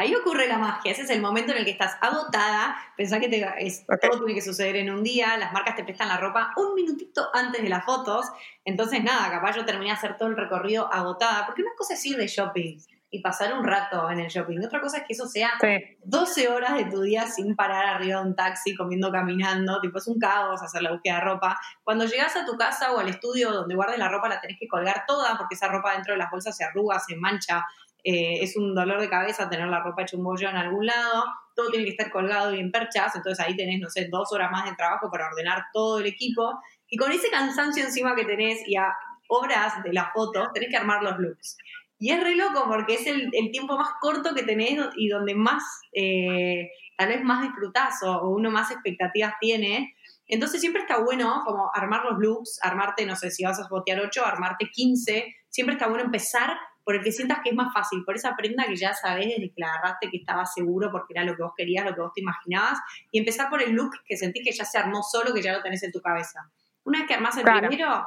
Ahí ocurre la magia, ese es el momento en el que estás agotada, pensá que te- es- todo tiene que suceder en un día, las marcas te prestan la ropa un minutito antes de las fotos, entonces nada, capaz yo terminé de hacer todo el recorrido agotada, porque una cosa es ir de shopping, y pasar un rato en el shopping. Otra cosa es que eso sea Sí. 12 horas de tu día sin parar arriba de un taxi, comiendo, caminando, tipo es un caos hacer la búsqueda de ropa. Cuando llegas a tu casa o al estudio donde guardes la ropa la tenés que colgar toda porque esa ropa dentro de las bolsas se arruga, se mancha, eh, es un dolor de cabeza tener la ropa hecha un bollo en algún lado, todo tiene que estar colgado y en perchas, entonces ahí tenés, no sé, dos horas más de trabajo para ordenar todo el equipo y con ese cansancio encima que tenés y a horas de la foto, tenés que armar los looks. Y es re loco porque es el, tiempo más corto que tenés y donde más, eh, tal vez más disfrutás o, o uno más expectativas tiene. Entonces siempre está bueno como armar los looks, armarte, no sé, si vas a botear 8, armarte 15. Siempre está bueno empezar por el que sientas que es más fácil, por esa prenda que ya sabes desde que la agarraste que estaba seguro porque era lo que vos querías, lo que vos te imaginabas, y empezar por el look que sentís que ya se armó solo, que ya lo tenés en tu cabeza. Una vez que armás el Claro. primero,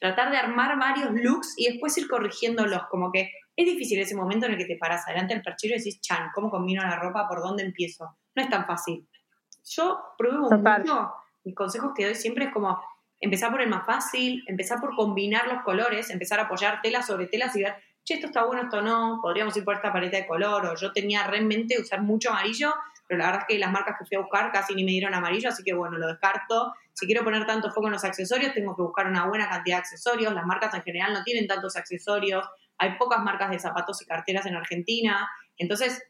tratar de armar varios looks y después ir corrigiéndolos, como que es difícil ese momento en el que te paras adelante del perchero y decís, chan, ¿cómo combino la ropa? ¿Por dónde empiezo? No es tan fácil. Yo pruebo Total. mucho, mis consejos que doy siempre es como empezar por el más fácil, empezar por combinar los colores, empezar a apoyar telas sobre telas y ver, che, esto está bueno, esto no, podríamos ir por esta paleta de color, o yo tenía re en mente usar mucho amarillo, pero la verdad es que las marcas que fui a buscar casi ni me dieron amarillo, así que bueno, lo descarto. Si quiero poner tanto foco en los accesorios, tengo que buscar una buena cantidad de accesorios. Las marcas en general no tienen tantos accesorios. Hay pocas marcas de zapatos y carteras en Argentina. Entonces,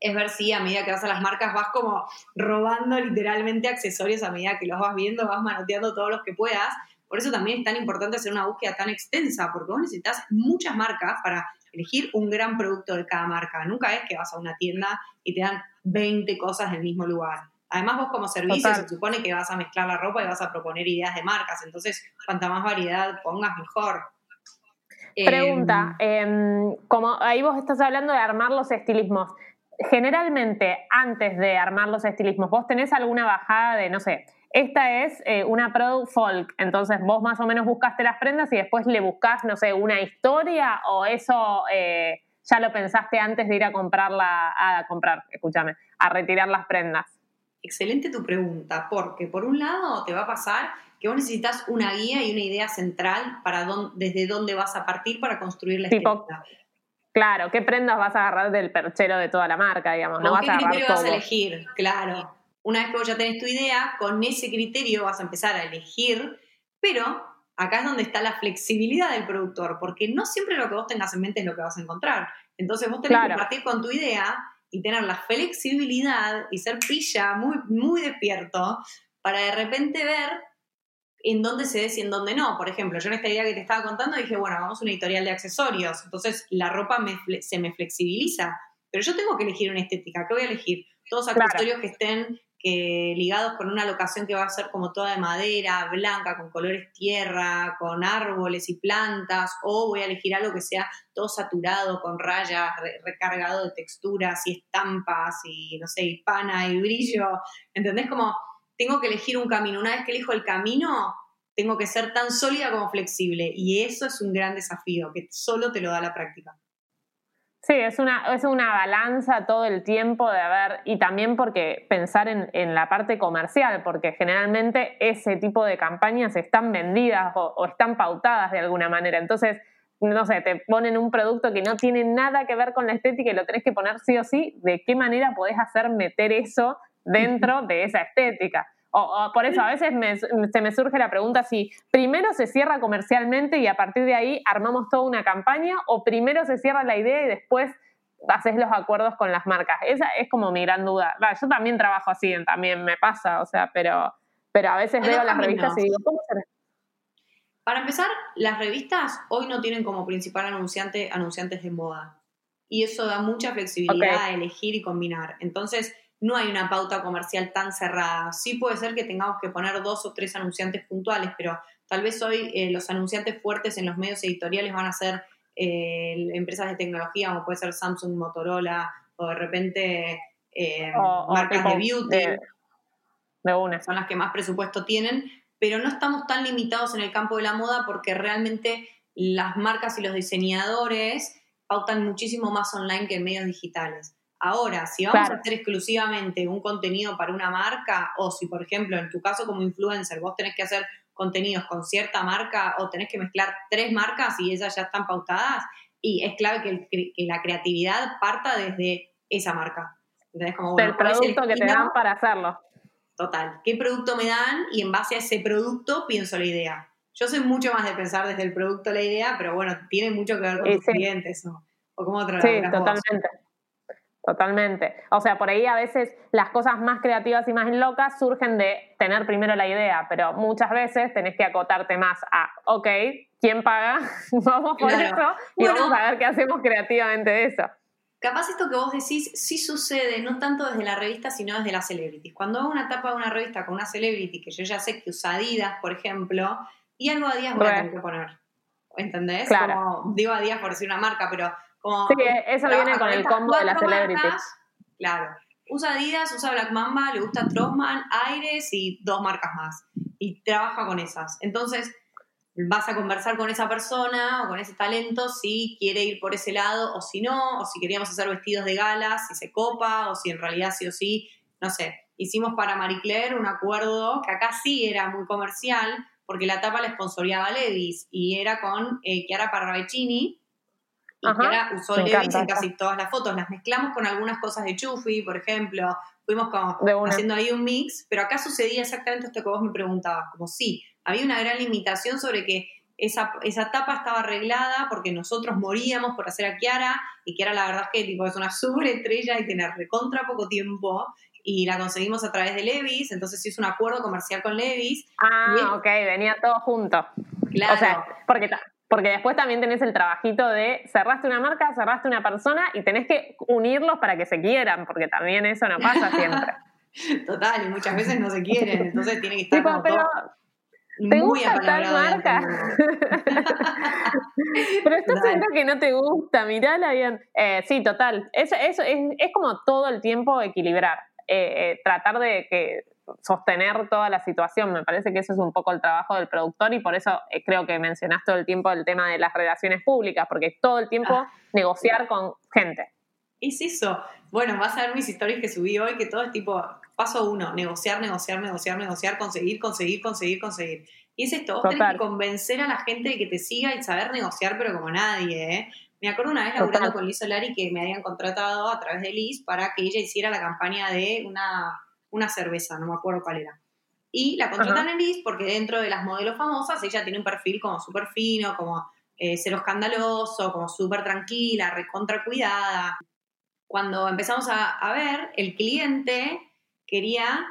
es ver si a medida que vas a las marcas vas como robando literalmente accesorios a medida que los vas viendo, vas manoteando todos los que puedas. Por eso también es tan importante hacer una búsqueda tan extensa, porque vos necesitas muchas marcas para elegir un gran producto de cada marca. Nunca es que vas a una tienda y te dan 20 cosas del mismo lugar. Además, vos como servicio Total. se supone que vas a mezclar la ropa y vas a proponer ideas de marcas. Entonces, cuanta más variedad pongas, mejor. Pregunta, Eh, em, como ahí vos estás hablando de armar los estilismos. Generalmente, antes de armar los estilismos, ¿vos tenés alguna bajada de, no sé, esta es eh, una product folk, entonces vos más o menos buscaste las prendas y después le buscás, no sé, una historia o eso eh, ya lo pensaste antes de ir a comprarla, a comprar, escúchame, a retirar las prendas? Excelente tu pregunta, porque por un lado te va a pasar que vos necesitas una guía y una idea central para dónde, desde dónde vas a partir para construir la Tipo. Claro, ¿qué prendas vas a agarrar del perchero de toda la marca, digamos? No ¿Con vas qué a agarrar criterio vas a elegir? Claro. Una vez que vos ya tenés tu idea, con ese criterio vas a empezar a elegir, pero acá es donde está la flexibilidad del productor, porque no siempre lo que vos tengas en mente es lo que vas a encontrar. Entonces vos tenés Claro. que partir con tu idea y tener la flexibilidad y ser pilla, muy, muy despierto, para de repente ver en dónde se des y en dónde no. Por ejemplo, yo en esta idea que te estaba contando dije, bueno, vamos a una editorial de accesorios, entonces la ropa me se me flexibiliza, pero yo tengo que elegir una estética. ¿Qué voy a elegir? Todos Claro. accesorios que estén eh, ligados con una locación que va a ser como toda de madera, blanca, con colores tierra, con árboles y plantas, o voy a elegir algo que sea todo saturado, con rayas, re- recargado de texturas y estampas y, no sé, hispana y brillo. ¿Entendés? Como tengo que elegir un camino. Una vez que elijo el camino, tengo que ser tan sólida como flexible. Y eso es un gran desafío, que solo te lo da la práctica. Sí, es una, es una balanza todo el tiempo de haber, y también porque pensar en, en la parte comercial, porque generalmente ese tipo de campañas están vendidas o, o están pautadas de alguna manera. Entonces, no sé, te ponen un producto que no tiene nada que ver con la estética y lo tenés que poner sí o sí, ¿de qué manera podés hacer meter eso dentro de esa estética? O, o por eso a veces me- se me surge la pregunta si primero se cierra comercialmente y a partir de ahí armamos toda una campaña o primero se cierra la idea y después haces los acuerdos con las marcas. Esa es como mi gran duda. Yo también trabajo así, también me pasa, o sea, pero, pero a veces veo las revistas y digo, ¿cómo será? Para empezar, las revistas hoy no tienen como principal anunciante anunciantes de moda. Y eso da mucha flexibilidad a elegir y combinar. Entonces, no hay una pauta comercial tan cerrada. Sí puede ser que tengamos que poner dos o tres anunciantes puntuales, pero tal vez hoy eh, los anunciantes fuertes en los medios editoriales van a ser eh, empresas de tecnología, como puede ser Samsung, Motorola, o de repente eh, O- marcas de beauty de- de una. son las que más presupuesto tienen, pero no estamos tan limitados en el campo de la moda porque realmente las marcas y los diseñadores pautan muchísimo más online que en medios digitales. Ahora, si vamos Claro. a hacer exclusivamente un contenido para una marca, o si, por ejemplo, en tu caso como influencer, vos tenés que hacer contenidos con cierta marca o tenés que mezclar tres marcas y ellas ya están pautadas, Y es clave que, que la creatividad parta desde esa marca. Entonces, como, bueno, producto que te dan para hacerlo. Total. ¿Qué producto me dan? Y en base a ese producto pienso la idea. Yo soy mucho más de pensar desde el producto la idea, pero bueno, tiene mucho que ver con tus clientes ¿no? o cómo Sí, totalmente. Totalmente. O sea, por ahí a veces las cosas más creativas y más locas surgen de tener primero la idea, pero muchas veces tenés que acotarte más a, ok, ¿quién paga? vamos por eso y vamos a ver qué hacemos creativamente de eso. Capaz esto que vos decís sí sucede, no tanto desde la revista, sino desde las celebrities. Cuando hago una tapa de una revista con una celebrity, que yo ya sé que usa Adidas, por ejemplo, y algo a Adidas voy a tener que poner. ¿Entendés? Como, digo Adidas por decir una marca, pero como. Sí, eso viene con el combo de las celebrities. claro. Usa Adidas, usa Black Mamba, le gusta Trossman, Aires y dos marcas más. Y trabaja con esas. Entonces, vas a conversar con esa persona o con ese talento si quiere ir por ese lado o si no, o si queríamos hacer vestidos de gala, si se copa, o si en realidad sí o sí, no sé. Hicimos para Marie Claire un acuerdo que acá sí era muy comercial, porque la tapa la sponsoriaba Levis y era con eh, Chiara Parravicini. Y Chiara usó Levis en casi todas las fotos. Las mezclamos con algunas cosas de Chufi, por ejemplo. Fuimos como haciendo ahí un mix, pero acá sucedía exactamente esto que vos me preguntabas, como sí, había una gran limitación sobre que esa, esa tapa estaba arreglada porque nosotros moríamos por hacer a Kiara y Kiara la verdad es que tipo, es una estrella y tiene recontra poco tiempo y la conseguimos a través de Levis, entonces se hizo un acuerdo comercial con Levis. Ah, ok, venía todo junto. Claro. O sea, porque, porque después también tenés el trabajito de cerraste una marca, cerraste una persona y tenés que unirlos para que se quieran, porque también eso no pasa siempre. Total, y muchas veces no se quieren, entonces tiene que estar tipo, pero, ¿Te gusta tal marca? Pero estás seguro que no te gusta, mirala bien. Eh, sí, total. Eso, eso es, es, como todo el tiempo equilibrar. Eh, eh, tratar de que sostener toda la situación. Me parece que eso es un poco el trabajo del productor y por eso creo que mencionás todo el tiempo el tema de las relaciones públicas, porque todo el tiempo ah. negociar con gente. Es eso. Bueno, vas a ver mis historias que subí hoy, que todo es tipo, paso uno, negociar, negociar, negociar, negociar, conseguir, conseguir, conseguir, conseguir. Y es esto, vos tenés que convencer a la gente de que te siga y saber negociar, pero como nadie, ¿eh? Me acuerdo una vez laburando con Liz Solari que me habían contratado a través de Liz para que ella hiciera la campaña de una, una cerveza, no me acuerdo cuál era. Y la contratan a Liz porque dentro de las modelos famosas ella tiene un perfil como súper fino, como eh, cero escandaloso, como súper tranquila, recontra cuidada. Cuando empezamos a, a ver, el cliente quería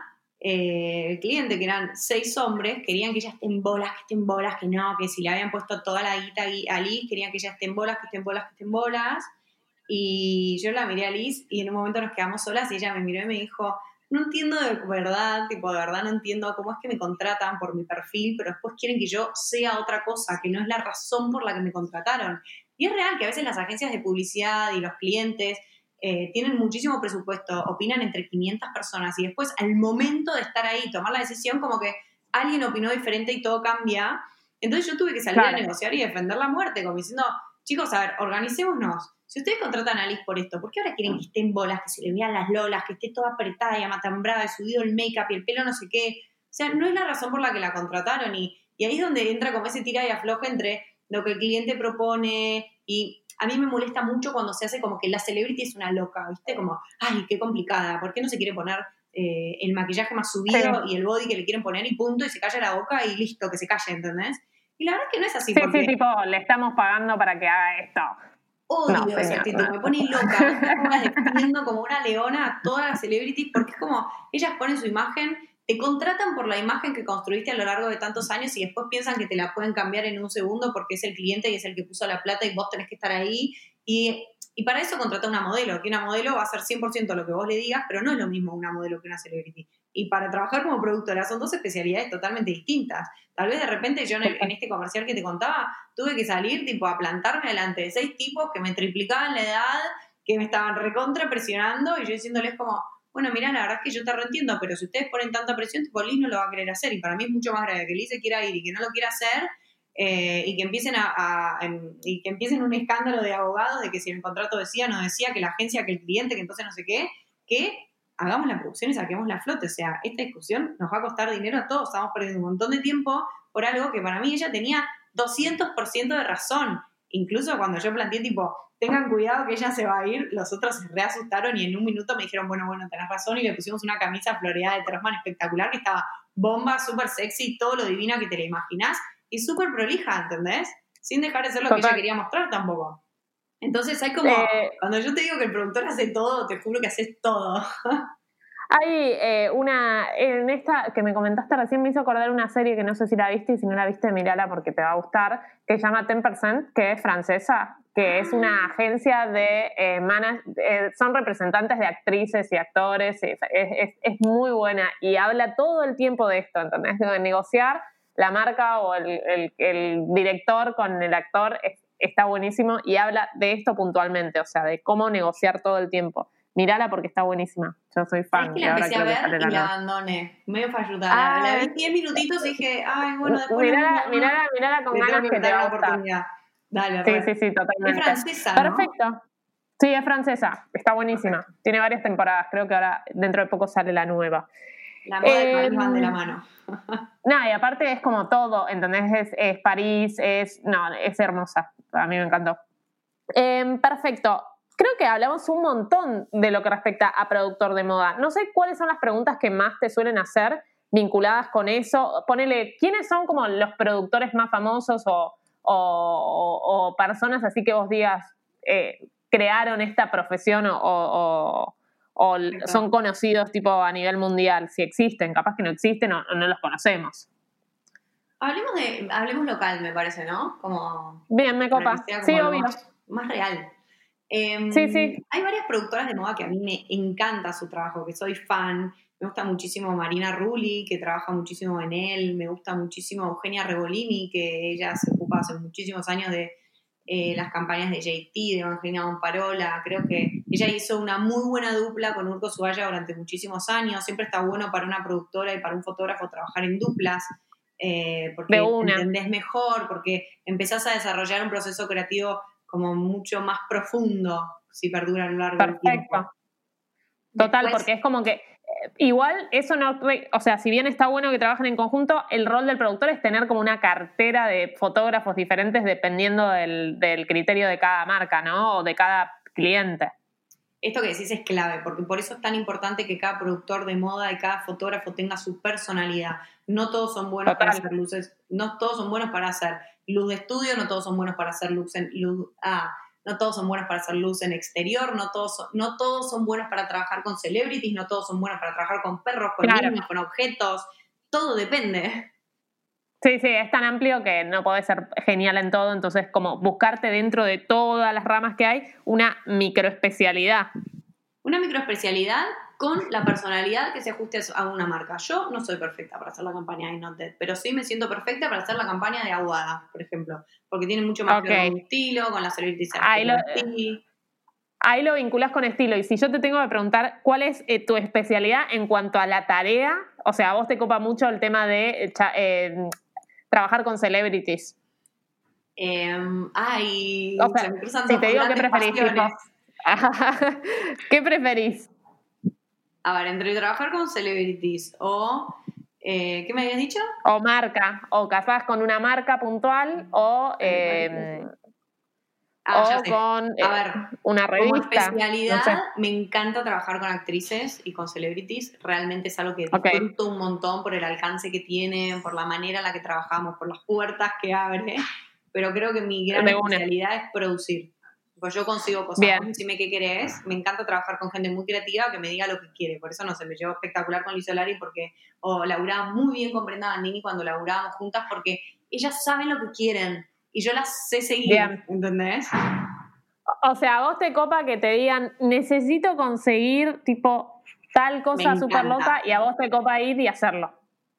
eh, el cliente, que eran seis hombres, querían que ella esté en bolas, que esté en bolas, que no, que si le habían puesto toda la guita a Liz, querían que ella esté en bolas, que esté en bolas, que esté en bolas. Y yo la miré a Liz y en un momento nos quedamos solas y ella me miró y me dijo, no entiendo de verdad, tipo, de verdad no entiendo cómo es que me contratan por mi perfil, pero después quieren que yo sea otra cosa, que no es la razón por la que me contrataron. Y es real que a veces las agencias de publicidad y los clientes eh, tienen muchísimo presupuesto, opinan entre 500 personas y después al momento de estar ahí, tomar la decisión, como que alguien opinó diferente y todo cambia. Entonces yo tuve que salir a negociar y defender la muerte, como diciendo, chicos, a ver, organicémonos. Si ustedes contratan a Alice por esto, ¿por qué ahora quieren que esté en bolas, que se le vean las lolas, que esté toda apretada y amatambrada, subido el make-up y el pelo no sé qué? O sea, no es la razón por la que la contrataron y, y ahí es donde entra como ese tira y afloja entre lo que el cliente propone y a mí me molesta mucho cuando se hace como que la celebrity es una loca, ¿viste? Como, ay, qué complicada, ¿por qué no se quiere poner eh, el maquillaje más subido y el body que le quieren poner y punto, y se calla la boca y listo, que se calle, ¿entendés? Y la verdad es que no es así. Sí, sí, tipo, le estamos pagando para que haga esto. Odio no, ese actitud, me pone loca, me como una leona a todas las celebrities, porque es como, ellas ponen su imagen te contratan por la imagen que construiste a lo largo de tantos años y después piensan que te la pueden cambiar en un segundo porque es el cliente y es el que puso la plata y vos tenés que estar ahí. Y, para eso contrata una modelo, que una modelo va a hacer 100% lo que vos le digas, pero no es lo mismo una modelo que una celebrity. Y para trabajar como productora son dos especialidades totalmente distintas. Tal vez de repente yo en, este comercial que te contaba tuve que salir tipo a plantarme delante de seis tipos que me triplicaban la edad, que me estaban recontra presionando y yo diciéndoles como, bueno, mira, la verdad es que yo te reentiendo, pero si ustedes ponen tanta presión, tipo, Liz no lo va a querer hacer. Y para mí es mucho más grave que Liz se quiera ir y que no lo quiera hacer eh, y que empiecen a, y que empiecen un escándalo de abogados de que si el contrato decía, no decía, que la agencia, que el cliente, que entonces no sé qué, que hagamos la producción y saquemos la flote. O sea, esta discusión nos va a costar dinero a todos. Estamos perdiendo un montón de tiempo por algo que para mí ella tenía 200% de razón. incluso cuando yo planteé tipo, tengan cuidado que ella se va a ir, los otros se reasustaron y en un minuto me dijeron, bueno, bueno, tenés razón y le pusimos una camisa floreada de Trosman espectacular que estaba bomba, súper sexy, todo lo divina que te la imaginás y súper prolija, ¿entendés? Sin dejar de ser lo que ella quería mostrar tampoco. Entonces hay como, Eh, cuando yo te digo que el productor hace todo, te juro que haces todo. Hay eh, una, en esta que me comentaste recién me hizo acordar una serie que no sé si la viste y si no la viste, mírala porque te va a gustar, que se llama 10%, que es francesa, que es una agencia de eh, manag- eh, son representantes de actrices y actores, y es, es- es muy buena y habla todo el tiempo de esto, ¿entendés? De negociar la marca o el, el- el director con el actor es- está buenísimo y habla de esto puntualmente, o sea, de cómo negociar todo el tiempo. Mírala porque está buenísima. Yo soy Es fan. que y la empecé a que ver y la abandoné, medio falluta. Ah. la, vi 10 minutitos y dije, ay, bueno, después mirala, mirala, mirala con ganas que te va a oportunidad. Dale, Sí, sí, sí, Es totalmente. francesa, ¿no? Perfecto. Sí, es francesa. Está buenísima. Tiene varias temporadas. Creo que ahora dentro de poco sale la nueva. La moda Eh, van de la mano. Nada, y aparte es como todo, ¿entendés? Es, es París, es. No, es hermosa. A mí me encantó. Em, perfecto. Creo que hablamos un montón de lo que respecta a productor de moda. No sé cuáles son las preguntas que más te suelen hacer vinculadas con eso. Ponele, ¿quiénes son como los productores más famosos o, o- o personas así que vos digas eh, crearon esta profesión o, o- son conocidos tipo a nivel mundial? Si existen, capaz que no existen o, o no los conocemos. Hablemos de, hablemos local, me parece, ¿no? Como Bien, me copa. como Sí, obvio. Más, más real. Em, Sí, sí. Hay varias productoras de moda que a mí me encanta su trabajo, que soy fan. Me gusta muchísimo Marina Rulli, que trabaja muchísimo en él. Me gusta muchísimo Eugenia Revolini, que ella se ocupa hace muchísimos años de eh, las campañas de JT, de Evangelina Bonparola. Creo que ella hizo una muy buena dupla con Urco Subaya durante muchísimos años. Siempre está bueno para una productora y para un fotógrafo trabajar en duplas. eh, porque entendés mejor, porque empezás a desarrollar un proceso creativo como mucho más profundo si perdura a lo largo del tiempo. Perfecto. Total, Después- porque es como que eh, igual eso no, o sea, si bien está bueno que trabajen en conjunto, el rol del productor es tener como una cartera de fotógrafos diferentes dependiendo del, del criterio de cada marca, ¿no? O de cada cliente. Esto que decís es clave, porque por eso es tan importante que cada productor de moda y cada fotógrafo tenga su personalidad. No todos son buenos para hacer luces, no todos son buenos para hacer luz de estudio, no todos son buenos para hacer luz en luz, ah, no todos son buenos para hacer luz en exterior, no todos, son, no todos son buenos para trabajar con celebrities, no todos son buenos para trabajar con perros, con Claro. niños, con objetos. Todo depende. Sí, sí, es tan amplio que no podés ser genial en todo, entonces como buscarte dentro de todas las ramas que hay una microespecialidad. Una microespecialidad con la personalidad que se ajuste a una marca. Yo no soy perfecta para hacer la campaña de Not Dead, pero sí me siento perfecta para hacer la campaña de Aguada, por ejemplo, porque tiene mucho más Ok. que ver con estilo, con la celebrity Ahí lo- sí. Ahí lo vinculás con estilo. Y si yo te tengo que preguntar cuál es eh, tu especialidad en cuanto a la tarea, o sea, a vos te copa mucho el tema de eh, eh, trabajar con celebrities. Em, ay, O sea, se si te digo qué preferís. ¿qué preferís? A ver, entre trabajar con celebrities o... eh, ¿Qué me habías dicho? O marca, o casás con una marca puntual, o, eh, Ah, o sé. con eh, A ver, una Como revista. especialidad, no sé. me encanta trabajar con actrices y con celebrities. Realmente es algo que disfruto un montón por el alcance que tiene, por la manera en la que trabajamos, por las puertas que abre. Pero creo que mi gran especialidad es producir. Pues yo consigo cosas. Bien. Decime qué querés. Me encanta trabajar con gente muy creativa que me diga lo que quiere. Por eso no se me llevó espectacular con Liz Solari porque o laburaba muy bien con Brenda Bandini cuando laburábamos juntas porque ellas saben lo que quieren y yo las sé seguir. Bien. ¿Entendés? O sea, a vos te copa que te digan, necesito conseguir tipo tal cosa súper loca y a vos te copa ir y hacerlo.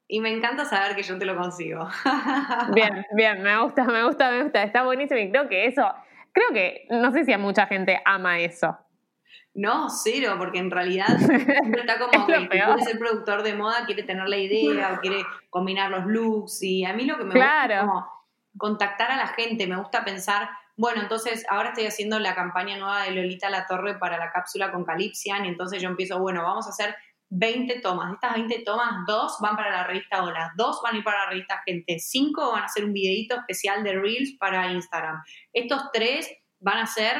Y me encanta saber que yo te lo consigo. Bien, bien, me gusta, me gusta, me gusta. Está buenísimo y creo que eso, creo que, no sé si a mucha gente ama eso. No, cero, porque en realidad siempre está como que quiere ser productor de moda quiere tener la idea quiere combinar los looks. Y a mí lo que me Claro. gusta es como contactar a la gente. Me gusta pensar, bueno, entonces ahora estoy haciendo la campaña nueva de Lolita La Torre para la cápsula con Calypsian. Y entonces yo empiezo, bueno, vamos a hacer 20 tomas. De estas 20 tomas, dos van para la revista Hola, dos van a ir para la revista Gente, cinco van a hacer un videito especial de Reels para Instagram. Estos tres van a ser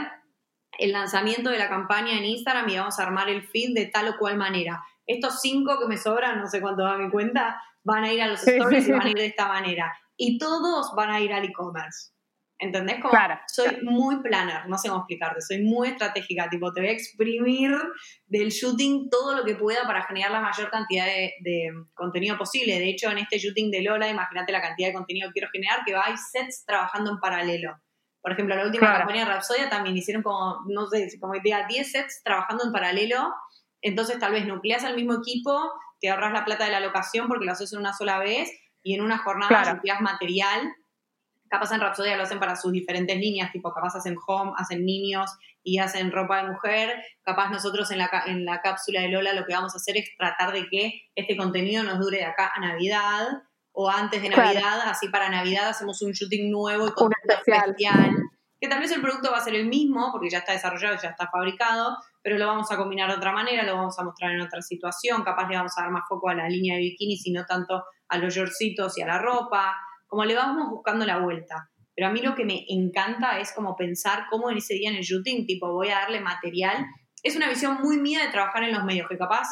el lanzamiento de la campaña en Instagram y vamos a armar el feed de tal o cual manera. Estos cinco que me sobran, no sé cuánto da mi cuenta, van a ir a los stories y van a ir de esta manera. Y todos van a ir al e-commerce. ¿Entendés? Como Claro. soy muy planner, no sé cómo explicarte, soy muy estratégica, tipo, te voy a exprimir del shooting todo lo que pueda para generar la mayor cantidad de, de contenido posible. De hecho, en este shooting de Lola, imagínate la cantidad de contenido que quiero generar, que va, hay sets trabajando en paralelo. Por ejemplo, la última Claro. campaña de Rapsodia también hicieron como, no sé, como diga 10 sets trabajando en paralelo, entonces tal vez nucleas al mismo equipo, te ahorras la plata de la locación porque lo haces en una sola vez y en una jornada Claro. nucleas material capaz en Rapsodia lo hacen para sus diferentes líneas, tipo capaz hacen home, hacen niños y hacen ropa de mujer, capaz nosotros en la, en la cápsula de Lola lo que vamos a hacer es tratar de que este contenido nos dure de acá a Navidad o antes de Claro. Navidad, así para Navidad hacemos un shooting nuevo y Un contenido especial. especial, que tal vez el producto va a ser el mismo porque ya está desarrollado, ya está fabricado, pero lo vamos a combinar de otra manera, lo vamos a mostrar en otra situación, capaz le vamos a dar más foco a la línea de bikinis y no tanto a los yorcitos y a la ropa, como le vamos buscando la vuelta. Pero a mí lo que me encanta es como pensar cómo en ese día en el shooting, tipo, voy a darle material. Es una visión muy mía de trabajar en los medios, que capaz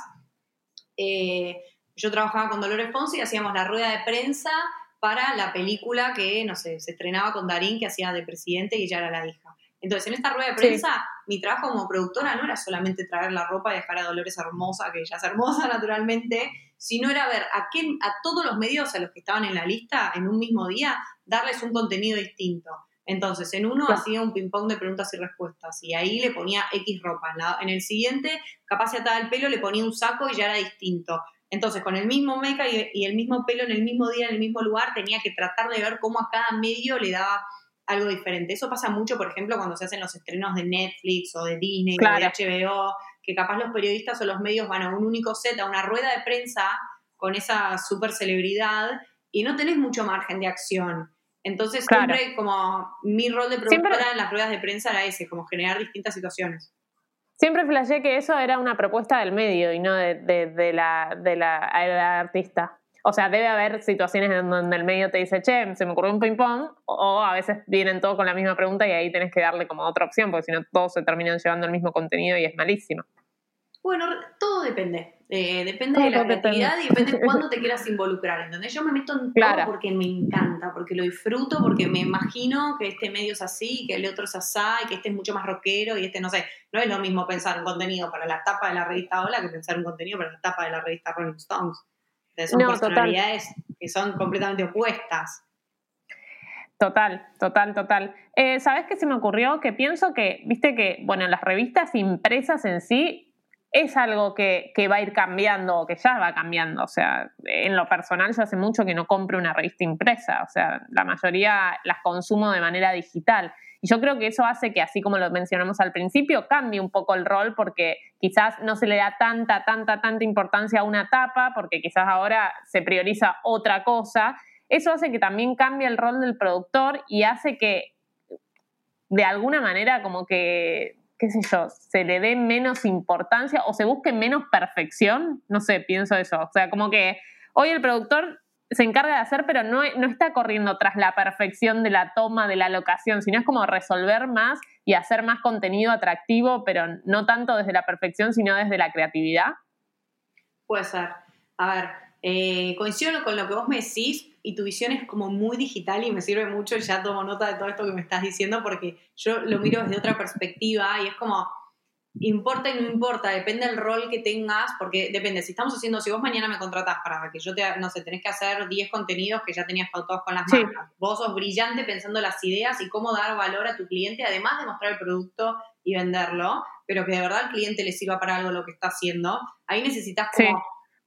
eh, yo trabajaba con Dolores Fonsi y hacíamos la rueda de prensa para la película que, no sé, se estrenaba con Darín, que hacía de presidente y ella era la hija. Entonces, en esta rueda de Sí. prensa, mi trabajo como productora no era solamente traer la ropa y dejar a Dolores hermosa, que ella es hermosa naturalmente, sino era ver a, qué, a todos los medios a los que estaban en la lista en un mismo día, darles un contenido distinto. Entonces, en uno Claro. hacía un ping-pong de preguntas y respuestas y ahí le ponía X ropa. En, el siguiente, capaz se ataba el pelo, le ponía un saco y ya era distinto. Entonces, con el mismo meca y, y el mismo pelo en el mismo día, en el mismo lugar, tenía que tratar de ver cómo a cada medio le daba algo diferente. Eso pasa mucho, por ejemplo, cuando se hacen los estrenos de Netflix o de Disney Claro. o de HBO, que capaz los periodistas o los medios van a un único set, a una rueda de prensa con esa super celebridad y no tenés mucho margen de acción. Entonces, Claro. siempre como mi rol de productora Siempre- en las ruedas de prensa era ese, como generar distintas situaciones. Siempre flashé que eso era una propuesta del medio y no de, de- de la, de, la, de la artista. O sea, debe haber situaciones en donde el medio te dice, che, se me ocurrió un ping-pong, o, a veces vienen todos con la misma pregunta y ahí tenés que darle como otra opción, porque si no todos se terminan llevando el mismo contenido y es malísimo. Bueno, todo depende. Eh, depende Todo de la depende. creatividad y depende de cuándo te quieras involucrar. ¿Entendés? Yo me meto en Claro. todo porque me encanta, porque lo disfruto, porque me imagino que este medio es así, que el otro es asá, y que este es mucho más rockero, y este no sé. No es lo mismo pensar un contenido para la tapa de la revista Hola que pensar un contenido para la tapa de la revista Rolling Stones. Entonces, son No, total. personalidades que son completamente opuestas. Total, total, total. Eh, ¿Sabes qué se me ocurrió? Que pienso que, viste que, bueno, las revistas impresas en sí es algo que, que va a ir cambiando o que ya va cambiando. O sea, en lo personal yo hace mucho que no compro una revista impresa. O sea, la mayoría las consumo de manera digital. Y yo creo que eso hace que, así como lo mencionamos al principio, cambie un poco el rol porque quizás no se le da tanta, tanta, tanta importancia a una tapa porque quizás ahora se prioriza otra cosa eso hace que también cambie el rol del productor y hace que de alguna manera como que, qué sé yo, se le dé menos importancia o se busque menos perfección. No sé, pienso eso. O sea, como que hoy el productor se encarga de hacer, pero no, no está corriendo tras la perfección de la toma, de la locación, sino es como resolver más y hacer más contenido atractivo, pero no tanto desde la perfección, sino desde la creatividad. Puede ser. A ver, eh, coincido con lo que vos me decís y tu visión es como muy digital y me sirve mucho y ya tomo nota de todo esto que me estás diciendo porque yo lo miro desde otra perspectiva y es como, importa y no importa, depende del rol que tengas, porque depende, si estamos haciendo, si vos mañana me contratás para que yo te, no sé, tenés que hacer 10 contenidos que ya tenías pautados con las Sí. marcas, vos sos brillante pensando las ideas y cómo dar valor a tu cliente, además de mostrar el producto y venderlo, pero que de verdad al cliente le sirva para algo lo que está haciendo, ahí necesitas como Sí.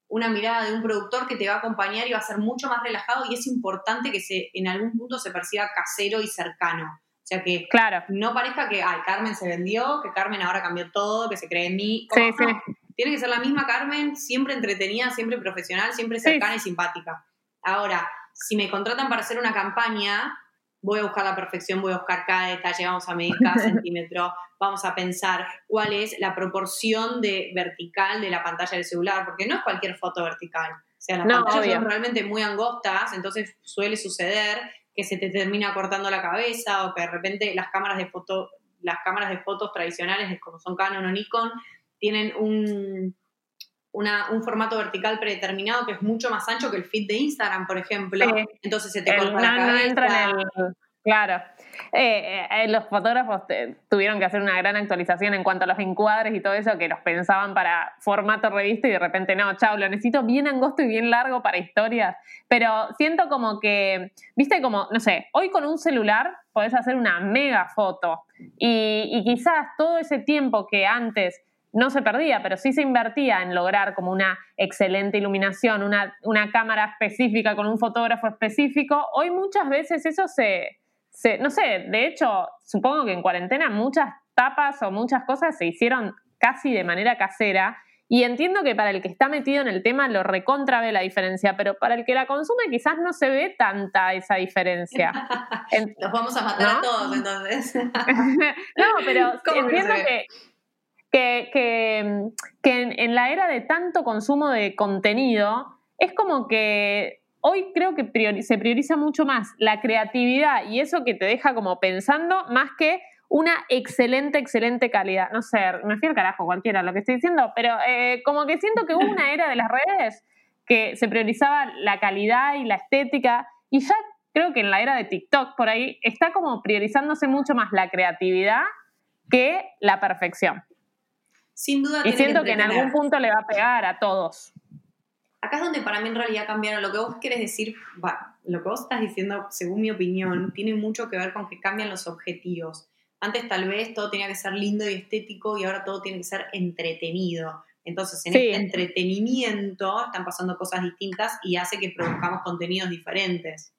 una mirada de un productor que te va a acompañar y va a ser mucho más relajado y es importante que se, en algún punto se perciba casero y cercano. O sea que Claro. no parezca que, ay, Carmen se vendió, que Carmen ahora cambió todo, que se cree en mí. Sí, Como, sí. no, Tiene que ser la misma Carmen, siempre entretenida, siempre profesional, siempre Sí. cercana y simpática. Ahora, si me contratan para hacer una campaña, voy a buscar la perfección, voy a buscar cada detalle, vamos a medir cada centímetro, vamos a pensar cuál es la proporción de vertical de la pantalla del celular, porque no es cualquier foto vertical. O sea, las pantallas son realmente muy angostas, entonces suele suceder que se te termina cortando la cabeza o que de repente las cámaras de foto, las cámaras de fotos tradicionales, como son Canon o Nikon, tienen un, un formato vertical predeterminado que es mucho más ancho que el feed de Instagram, por ejemplo. Entonces se te corta la cabeza. claro. Eh, eh, los fotógrafos tuvieron que hacer una gran actualización en cuanto a los encuadres y todo eso, que los pensaban para formato revista y de repente no, chao, lo necesito bien angosto y bien largo para historias. Pero siento como que, viste, como, no sé, hoy con un celular podés hacer una mega foto y, y quizás todo ese tiempo que antes no se perdía, pero sí se invertía en lograr como una excelente iluminación, una, una cámara específica con un fotógrafo específico. Hoy muchas veces eso se, se, no sé, de hecho, supongo que en cuarentena muchas tapas o muchas cosas se hicieron casi de manera casera. Y entiendo que para el que está metido en el tema lo recontra ve la diferencia, pero para el que la consume quizás no se ve tanta esa diferencia. Los vamos a matar a todos entonces. no, pero entiendo que, que, que, en, la era de tanto consumo de contenido, es como que hoy creo que se prioriza mucho más la creatividad y eso que te deja como pensando más que una excelente, excelente calidad. No sé, me fui al carajo cualquiera lo que estoy diciendo, pero eh, como que siento que hubo una era de las redes que se priorizaba la calidad y la estética y ya creo que en la era de TikTok por ahí está como priorizándose mucho más la creatividad que la perfección sin duda. Y siento que, en algún punto le va a pegar a todos. Acá es donde para mí en realidad cambiaron. Lo que vos querés decir, lo que vos estás diciendo, según mi opinión, tiene mucho que ver con que cambian los objetivos. Antes tal vez todo tenía que ser lindo y estético y ahora todo tiene que ser entretenido. Entonces, en este entretenimiento están pasando cosas distintas y hace que produzcamos contenidos diferentes.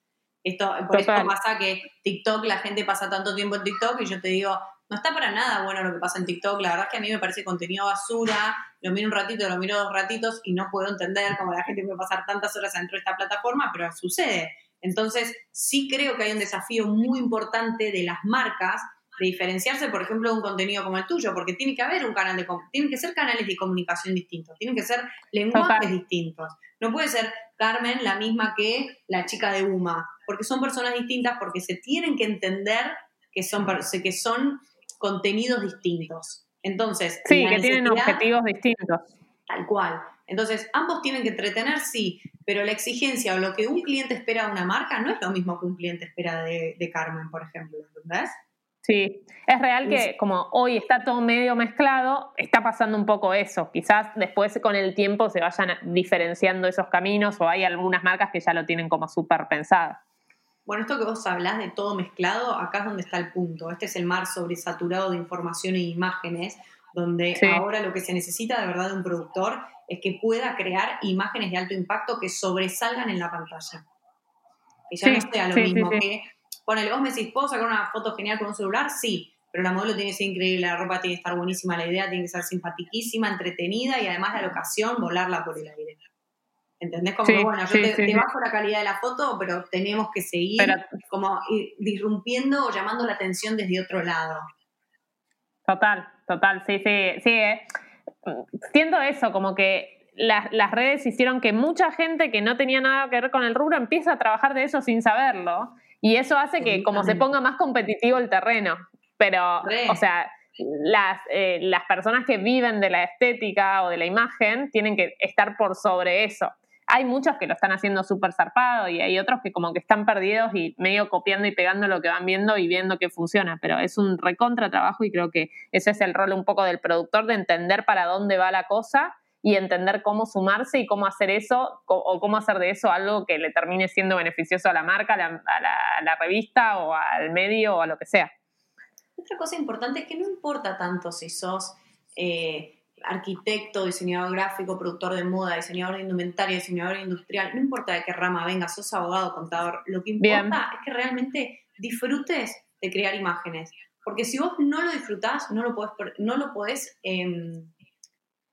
Esto, por eso pasa que TikTok, la gente pasa tanto tiempo en TikTok y yo te digo, no está para nada bueno lo que pasa en TikTok. La verdad es que a mí me parece contenido basura. Lo miro un ratito, lo miro dos ratitos y no puedo entender cómo la gente puede pasar tantas horas dentro de esta plataforma, pero sucede. Entonces, sí creo que hay un desafío muy importante de las marcas de diferenciarse, por ejemplo, de un contenido como el tuyo, porque tiene que haber un canal de tienen que ser canales de comunicación distintos, tienen que ser lenguajes distintos. No puede ser Carmen la misma que la chica de Uma, porque son personas distintas, porque se tienen que entender que son, que son contenidos distintos. Entonces, sí, que tienen objetivos distintos. Tal cual. Entonces, ambos tienen que entretener, sí, pero la exigencia o lo que un cliente espera de una marca no es lo mismo que un cliente espera de, Carmen, por ejemplo, ¿entendés? Sí, es real que como hoy está todo medio mezclado, está pasando un poco eso. Quizás después con el tiempo se vayan diferenciando esos caminos o hay algunas marcas que ya lo tienen como súper pensado. Bueno, esto que vos hablás de todo mezclado, acá es donde está el punto. Este es el mar sobresaturado de información e imágenes, donde ahora lo que se necesita de verdad de un productor es que pueda crear imágenes de alto impacto que sobresalgan en la pantalla. Que ya no sea lo mismo que, ponele, vos me decís, ¿puedo sacar una foto genial con un celular? Sí, pero la modelo tiene que ser increíble, la ropa tiene que estar buenísima, la idea tiene que ser simpatiquísima, entretenida y además la locación, volarla por el aire. ¿Entendés? Como bueno, yo te, bajo la calidad de la foto, pero tenemos que seguir como disrumpiendo o llamando la atención desde otro lado. Total, total, sí, sí, sí. Eh. Siento eso, como que las, las redes hicieron que mucha gente que no tenía nada que ver con el rubro empiece a trabajar de eso sin saberlo. Y eso hace que como se ponga más competitivo el terreno. Pero, o sea, las, eh, las personas que viven de la estética o de la imagen tienen que estar por sobre eso hay muchos que lo están haciendo súper zarpado y hay otros que como que están perdidos y medio copiando y pegando lo que van viendo y viendo que funciona, pero es un recontra trabajo y creo que ese es el rol un poco del productor de entender para dónde va la cosa y entender cómo sumarse y cómo hacer eso o cómo hacer de eso algo que le termine siendo beneficioso a la marca, a la, revista o al medio o a lo que sea. Otra cosa importante es que no importa tanto si sos... Eh, arquitecto, diseñador gráfico, productor de moda, diseñador de indumentaria, diseñador industrial, no importa de qué rama vengas, sos abogado, contador, lo que importa es que realmente disfrutes de crear imágenes. Porque si vos no lo disfrutás, no lo podés, no lo podés, em,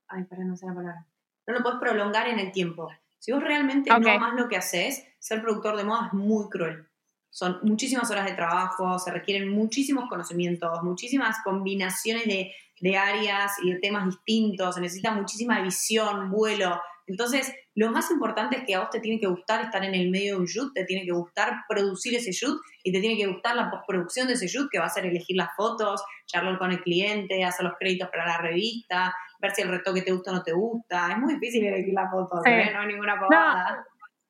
ay, para no sé la palabra, no lo podés prolongar en el tiempo. Si vos realmente no amás lo que haces, ser productor de moda es muy cruel. Son muchísimas horas de trabajo, se requieren muchísimos conocimientos, muchísimas combinaciones de, de áreas y de temas distintos, se necesita muchísima visión, vuelo. Entonces, lo más importante es que a vos te tiene que gustar estar en el medio de un shoot, te tiene que gustar producir ese shoot y te tiene que gustar la postproducción de ese shoot, que va a ser elegir las fotos, charlar con el cliente, hacer los créditos para la revista, ver si el retoque te gusta o no te gusta. Es muy difícil elegir las fotos, ¿eh? no hay ninguna pavada.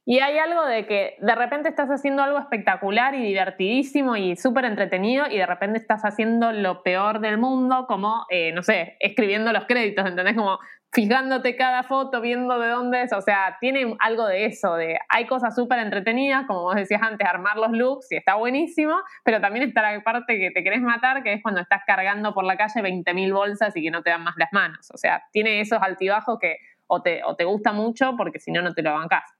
Y hay algo de que de repente estás haciendo algo espectacular y divertidísimo y súper entretenido y de repente estás haciendo lo peor del mundo, como, eh, no sé, escribiendo los créditos, ¿entendés? Como fijándote cada foto, viendo de dónde es, o sea, tiene algo de eso, de hay cosas súper entretenidas, como vos decías antes, armar los looks y está buenísimo, pero también está la parte que te querés matar, que es cuando estás cargando por la calle 20.000 bolsas y que no te dan más las manos, o sea, tiene esos altibajos que o te, o te gusta mucho porque si no, no te lo bancás.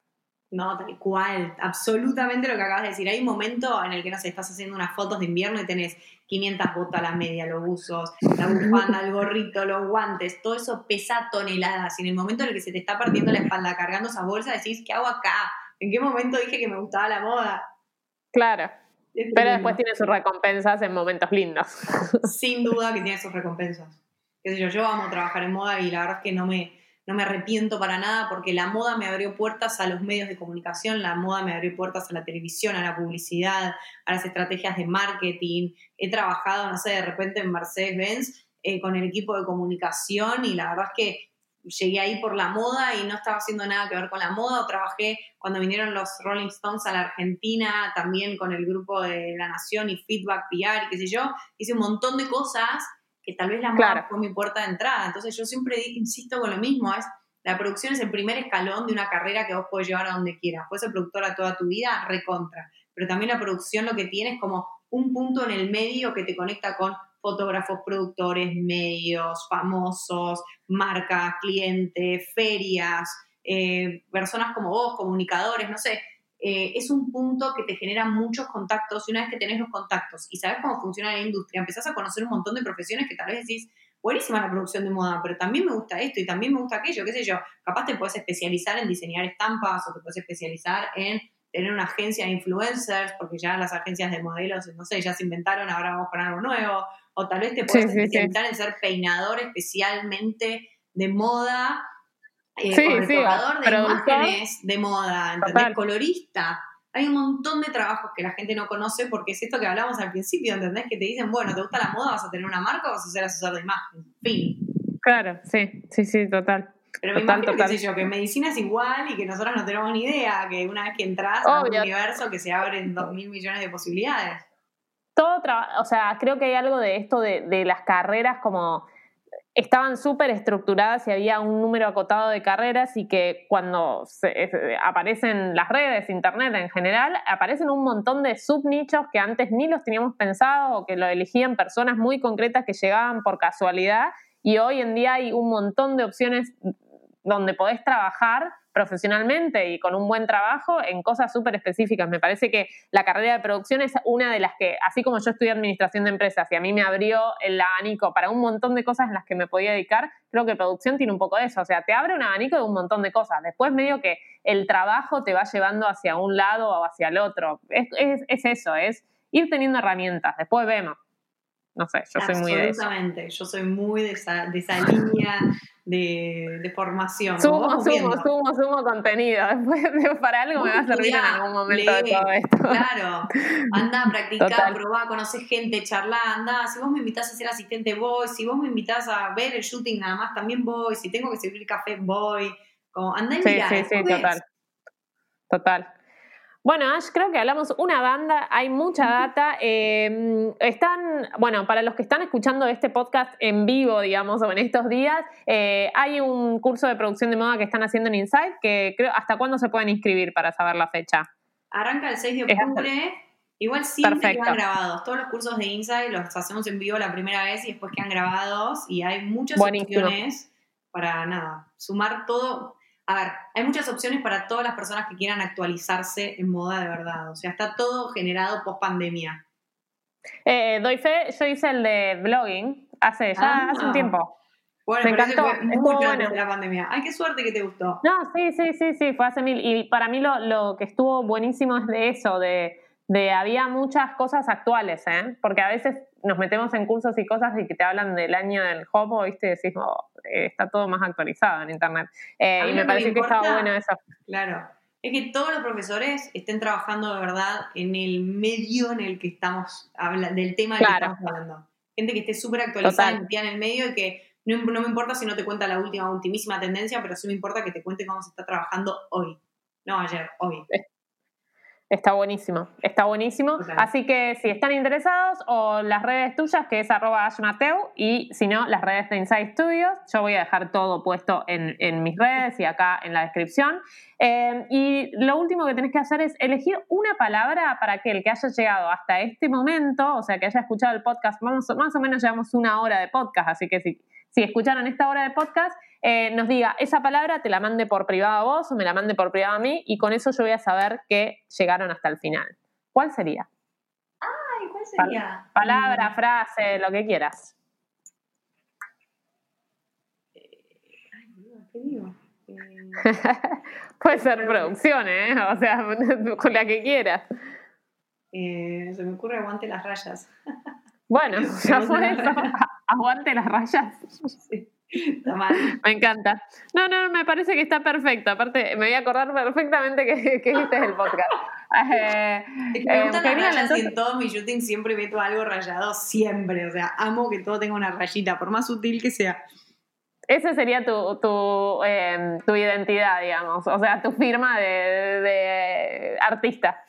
No, tal cual, absolutamente lo que acabas de decir. Hay un momento en el que, no sé, estás haciendo unas fotos de invierno y tenés 500 botas a la media, los buzos, la bufanda, el gorrito, los guantes, todo eso pesa toneladas. Y en el momento en el que se te está partiendo la espalda cargando esas bolsas, decís, ¿qué hago acá? ¿En qué momento dije que me gustaba la moda? Claro. Pero después tiene sus recompensas en momentos lindos. Sin duda que tiene sus recompensas. Qué sé yo, yo amo trabajar en moda y la verdad es que no me, no me arrepiento para nada porque la moda me abrió puertas a los medios de comunicación, la moda me abrió puertas a la televisión, a la publicidad, a las estrategias de marketing. He trabajado, no sé, de repente en Mercedes-Benz eh, con el equipo de comunicación y la verdad es que llegué ahí por la moda y no estaba haciendo nada que ver con la moda. Trabajé cuando vinieron los Rolling Stones a la Argentina, también con el grupo de La Nación y Feedback PR y qué sé yo. Hice un montón de cosas que tal vez la moda fue mi puerta de entrada. Entonces yo siempre insisto con lo mismo, es la producción es el primer escalón de una carrera que vos podés llevar a donde quieras. Puedes ser productora toda tu vida, recontra. Pero también la producción lo que tiene es como un punto en el medio que te conecta con fotógrafos, productores, medios, famosos, marcas, clientes, ferias, eh, personas como vos, comunicadores, no sé. Eh, es un punto que te genera muchos contactos y una vez que tenés los contactos y sabes cómo funciona la industria, empezás a conocer un montón de profesiones que tal vez decís, buenísima la producción de moda, pero también me gusta esto y también me gusta aquello, qué sé yo. Capaz te puedes especializar en diseñar estampas o te puedes especializar en tener una agencia de influencers, porque ya las agencias de modelos, no sé, ya se inventaron, ahora vamos con algo nuevo. O tal vez te puedes especializar en ser peinador especialmente de moda eh, sí, sí, de imágenes de moda, ¿entendés? Colorista. Hay un montón de trabajos que la gente no conoce porque es esto que hablamos al principio, ¿entendés? Que te dicen, bueno, ¿te gusta la moda? ¿Vas a tener una marca o vas a ser asesor de imagen? Fin. Claro, sí, sí, sí, total. Pero me imagino que, yo, que medicina es igual y que nosotros no tenemos ni idea, que una vez que entras a un universo que se abren dos mil millones de posibilidades. Todo, o sea, creo que hay algo de esto de, de las carreras como estaban súper estructuradas y había un número acotado de carreras y que cuando aparecen las redes, internet en general, aparecen un montón de subnichos que antes ni los teníamos pensado o que lo elegían personas muy concretas que llegaban por casualidad y hoy en día hay un montón de opciones donde podés trabajar profesionalmente y con un buen trabajo en cosas súper específicas. Me parece que la carrera de producción es una de las que, así como yo estudié administración de empresas y a mí me abrió el abanico para un montón de cosas en las que me podía dedicar, creo que producción tiene un poco de eso. O sea, te abre un abanico de un montón de cosas. Después medio que el trabajo te va llevando hacia un lado o hacia el otro. Es, es eso, es ir teniendo herramientas. Después vemos. No sé, yo soy muy de eso. Absolutamente, yo soy muy de esa, de esa línea de, de formación. Sumo, sumo, sumo, sumo contenido. Después para algo me va a servir en algún momento de todo esto. Claro, anda, practica, probá, conoce gente, charla, anda. Si vos me invitás a ser asistente, voy. Si vos me invitás a ver el shooting nada más, también voy. Si tengo que servir café, voy. Como, anda y sí, Sí, sí, total. Total. Bueno, Ash, creo que hablamos una banda, hay mucha data. Eh, están, bueno, para los que están escuchando este podcast en vivo, digamos, o en estos días, eh, hay un curso de producción de moda que están haciendo en Insight, que creo, ¿hasta cuándo se pueden inscribir para saber la fecha? Arranca el 6 de octubre. Igual siempre quedan grabados. Todos los cursos de Insight los hacemos en vivo la primera vez y después quedan grabados y hay muchas opciones para nada, sumar todo a ver, hay muchas opciones para todas las personas que quieran actualizarse en moda de verdad. O sea, está todo generado post pandemia. Eh, doy fe, yo hice el de blogging hace ya hace un ah. tiempo. Bueno, me encantó. Fue mucho antes de la pandemia. Ay, qué suerte que te gustó. No, sí, sí, sí, sí, fue hace mil. Y para mí lo, lo que estuvo buenísimo es de eso, de de había muchas cosas actuales, ¿eh? porque a veces nos metemos en cursos y cosas y que te hablan del año del hopo, ¿viste? Y decís, oh, eh, está todo más actualizado en Internet. Eh, y me parece que estaba bueno eso. Claro. Es que todos los profesores estén trabajando de verdad en el medio en el que estamos hablando, del tema del que estamos hablando. Gente que esté súper actualizada, metida en el medio y que no, no, me importa si no te cuenta la última, ultimísima tendencia, pero sí me importa que te cuente cómo se está trabajando hoy. No ayer, hoy. Está buenísimo, está buenísimo. Así que si están interesados, o las redes tuyas, que es arroba ashmateu, y si no, las redes de Inside Studios, yo voy a dejar todo puesto en, mis redes y acá en la descripción. Eh, y lo último que tenés que hacer es elegir una palabra para que el que haya llegado hasta este momento, o sea, que haya escuchado el podcast, más o menos llevamos una hora de podcast, así que si, si escucharon esta hora de podcast, eh, nos diga esa palabra, te la mande por privado a vos o me la mande por privado a mí y con eso yo voy a saber que llegaron hasta el final. ¿Cuál sería? Ay, ¿cuál sería? palabra, frase, lo que quieras. ¿Qué digo? Eh, Puede ser producción, ¿eh? O sea, con la que quieras. Eh, se me ocurre aguante las rayas. Bueno, ya fue eso. Aguante las rayas. Sí. Me encanta. No, no, me parece que está perfecto. Aparte, me voy a acordar perfectamente que, este es el podcast. Eh, eh, en todo mi shooting siempre meto algo rayado, siempre. O sea, amo que todo tenga una rayita, por más sutil que sea. Esa sería tu, tu, em, tu, identidad, digamos, o sea, tu firma de, de artista.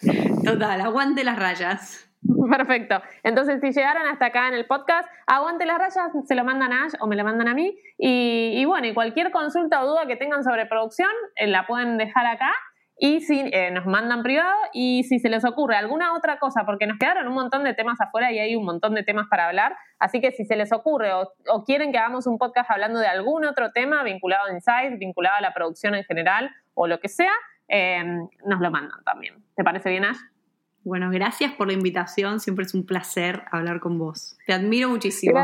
Total, aguante las rayas. Perfecto. Entonces, si llegaron hasta acá en el podcast, aguante las rayas, se lo mandan a Ash o me lo mandan a mí. Y, bueno, y cualquier consulta o duda que tengan sobre producción, eh, la pueden dejar acá. Y si eh, nos mandan privado y si se les ocurre alguna otra cosa, porque nos quedaron un montón de temas afuera y hay un montón de temas para hablar, así que si se les ocurre o, quieren que hagamos un podcast hablando de algún otro tema vinculado a Insight, vinculado a la producción en general o lo que sea, eh, nos lo mandan también. ¿Te parece bien, Ash? Bueno, gracias por la invitación. Siempre es un placer hablar con vos. Te admiro muchísimo.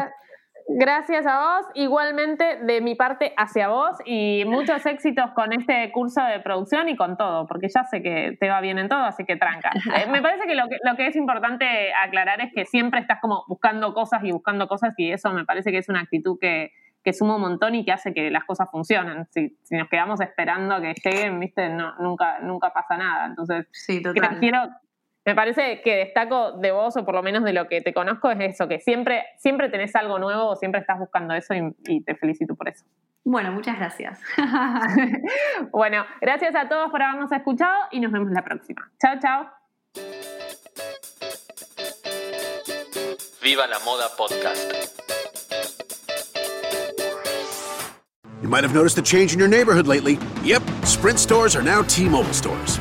Gracias a vos, igualmente de mi parte hacia vos y muchos éxitos con este curso de producción y con todo, porque ya sé que te va bien en todo, así que tranca. Eh, me parece que lo, que lo que es importante aclarar es que siempre estás como buscando cosas y buscando cosas y eso me parece que es una actitud que, que suma un montón y que hace que las cosas funcionen. Si, si nos quedamos esperando que lleguen, viste, no, nunca, nunca pasa nada. Entonces, sí, total. quiero, me parece que destaco de vos, o por lo menos de lo que te conozco, es eso, que siempre, siempre tenés algo nuevo o siempre estás buscando eso y, te felicito por eso. Bueno, muchas gracias. bueno, gracias a todos por habernos escuchado y nos vemos la próxima. Chao, chao. Viva la Moda Podcast. You might have noticed a change in your neighborhood lately. Yep, Sprint stores are now T Mobile stores.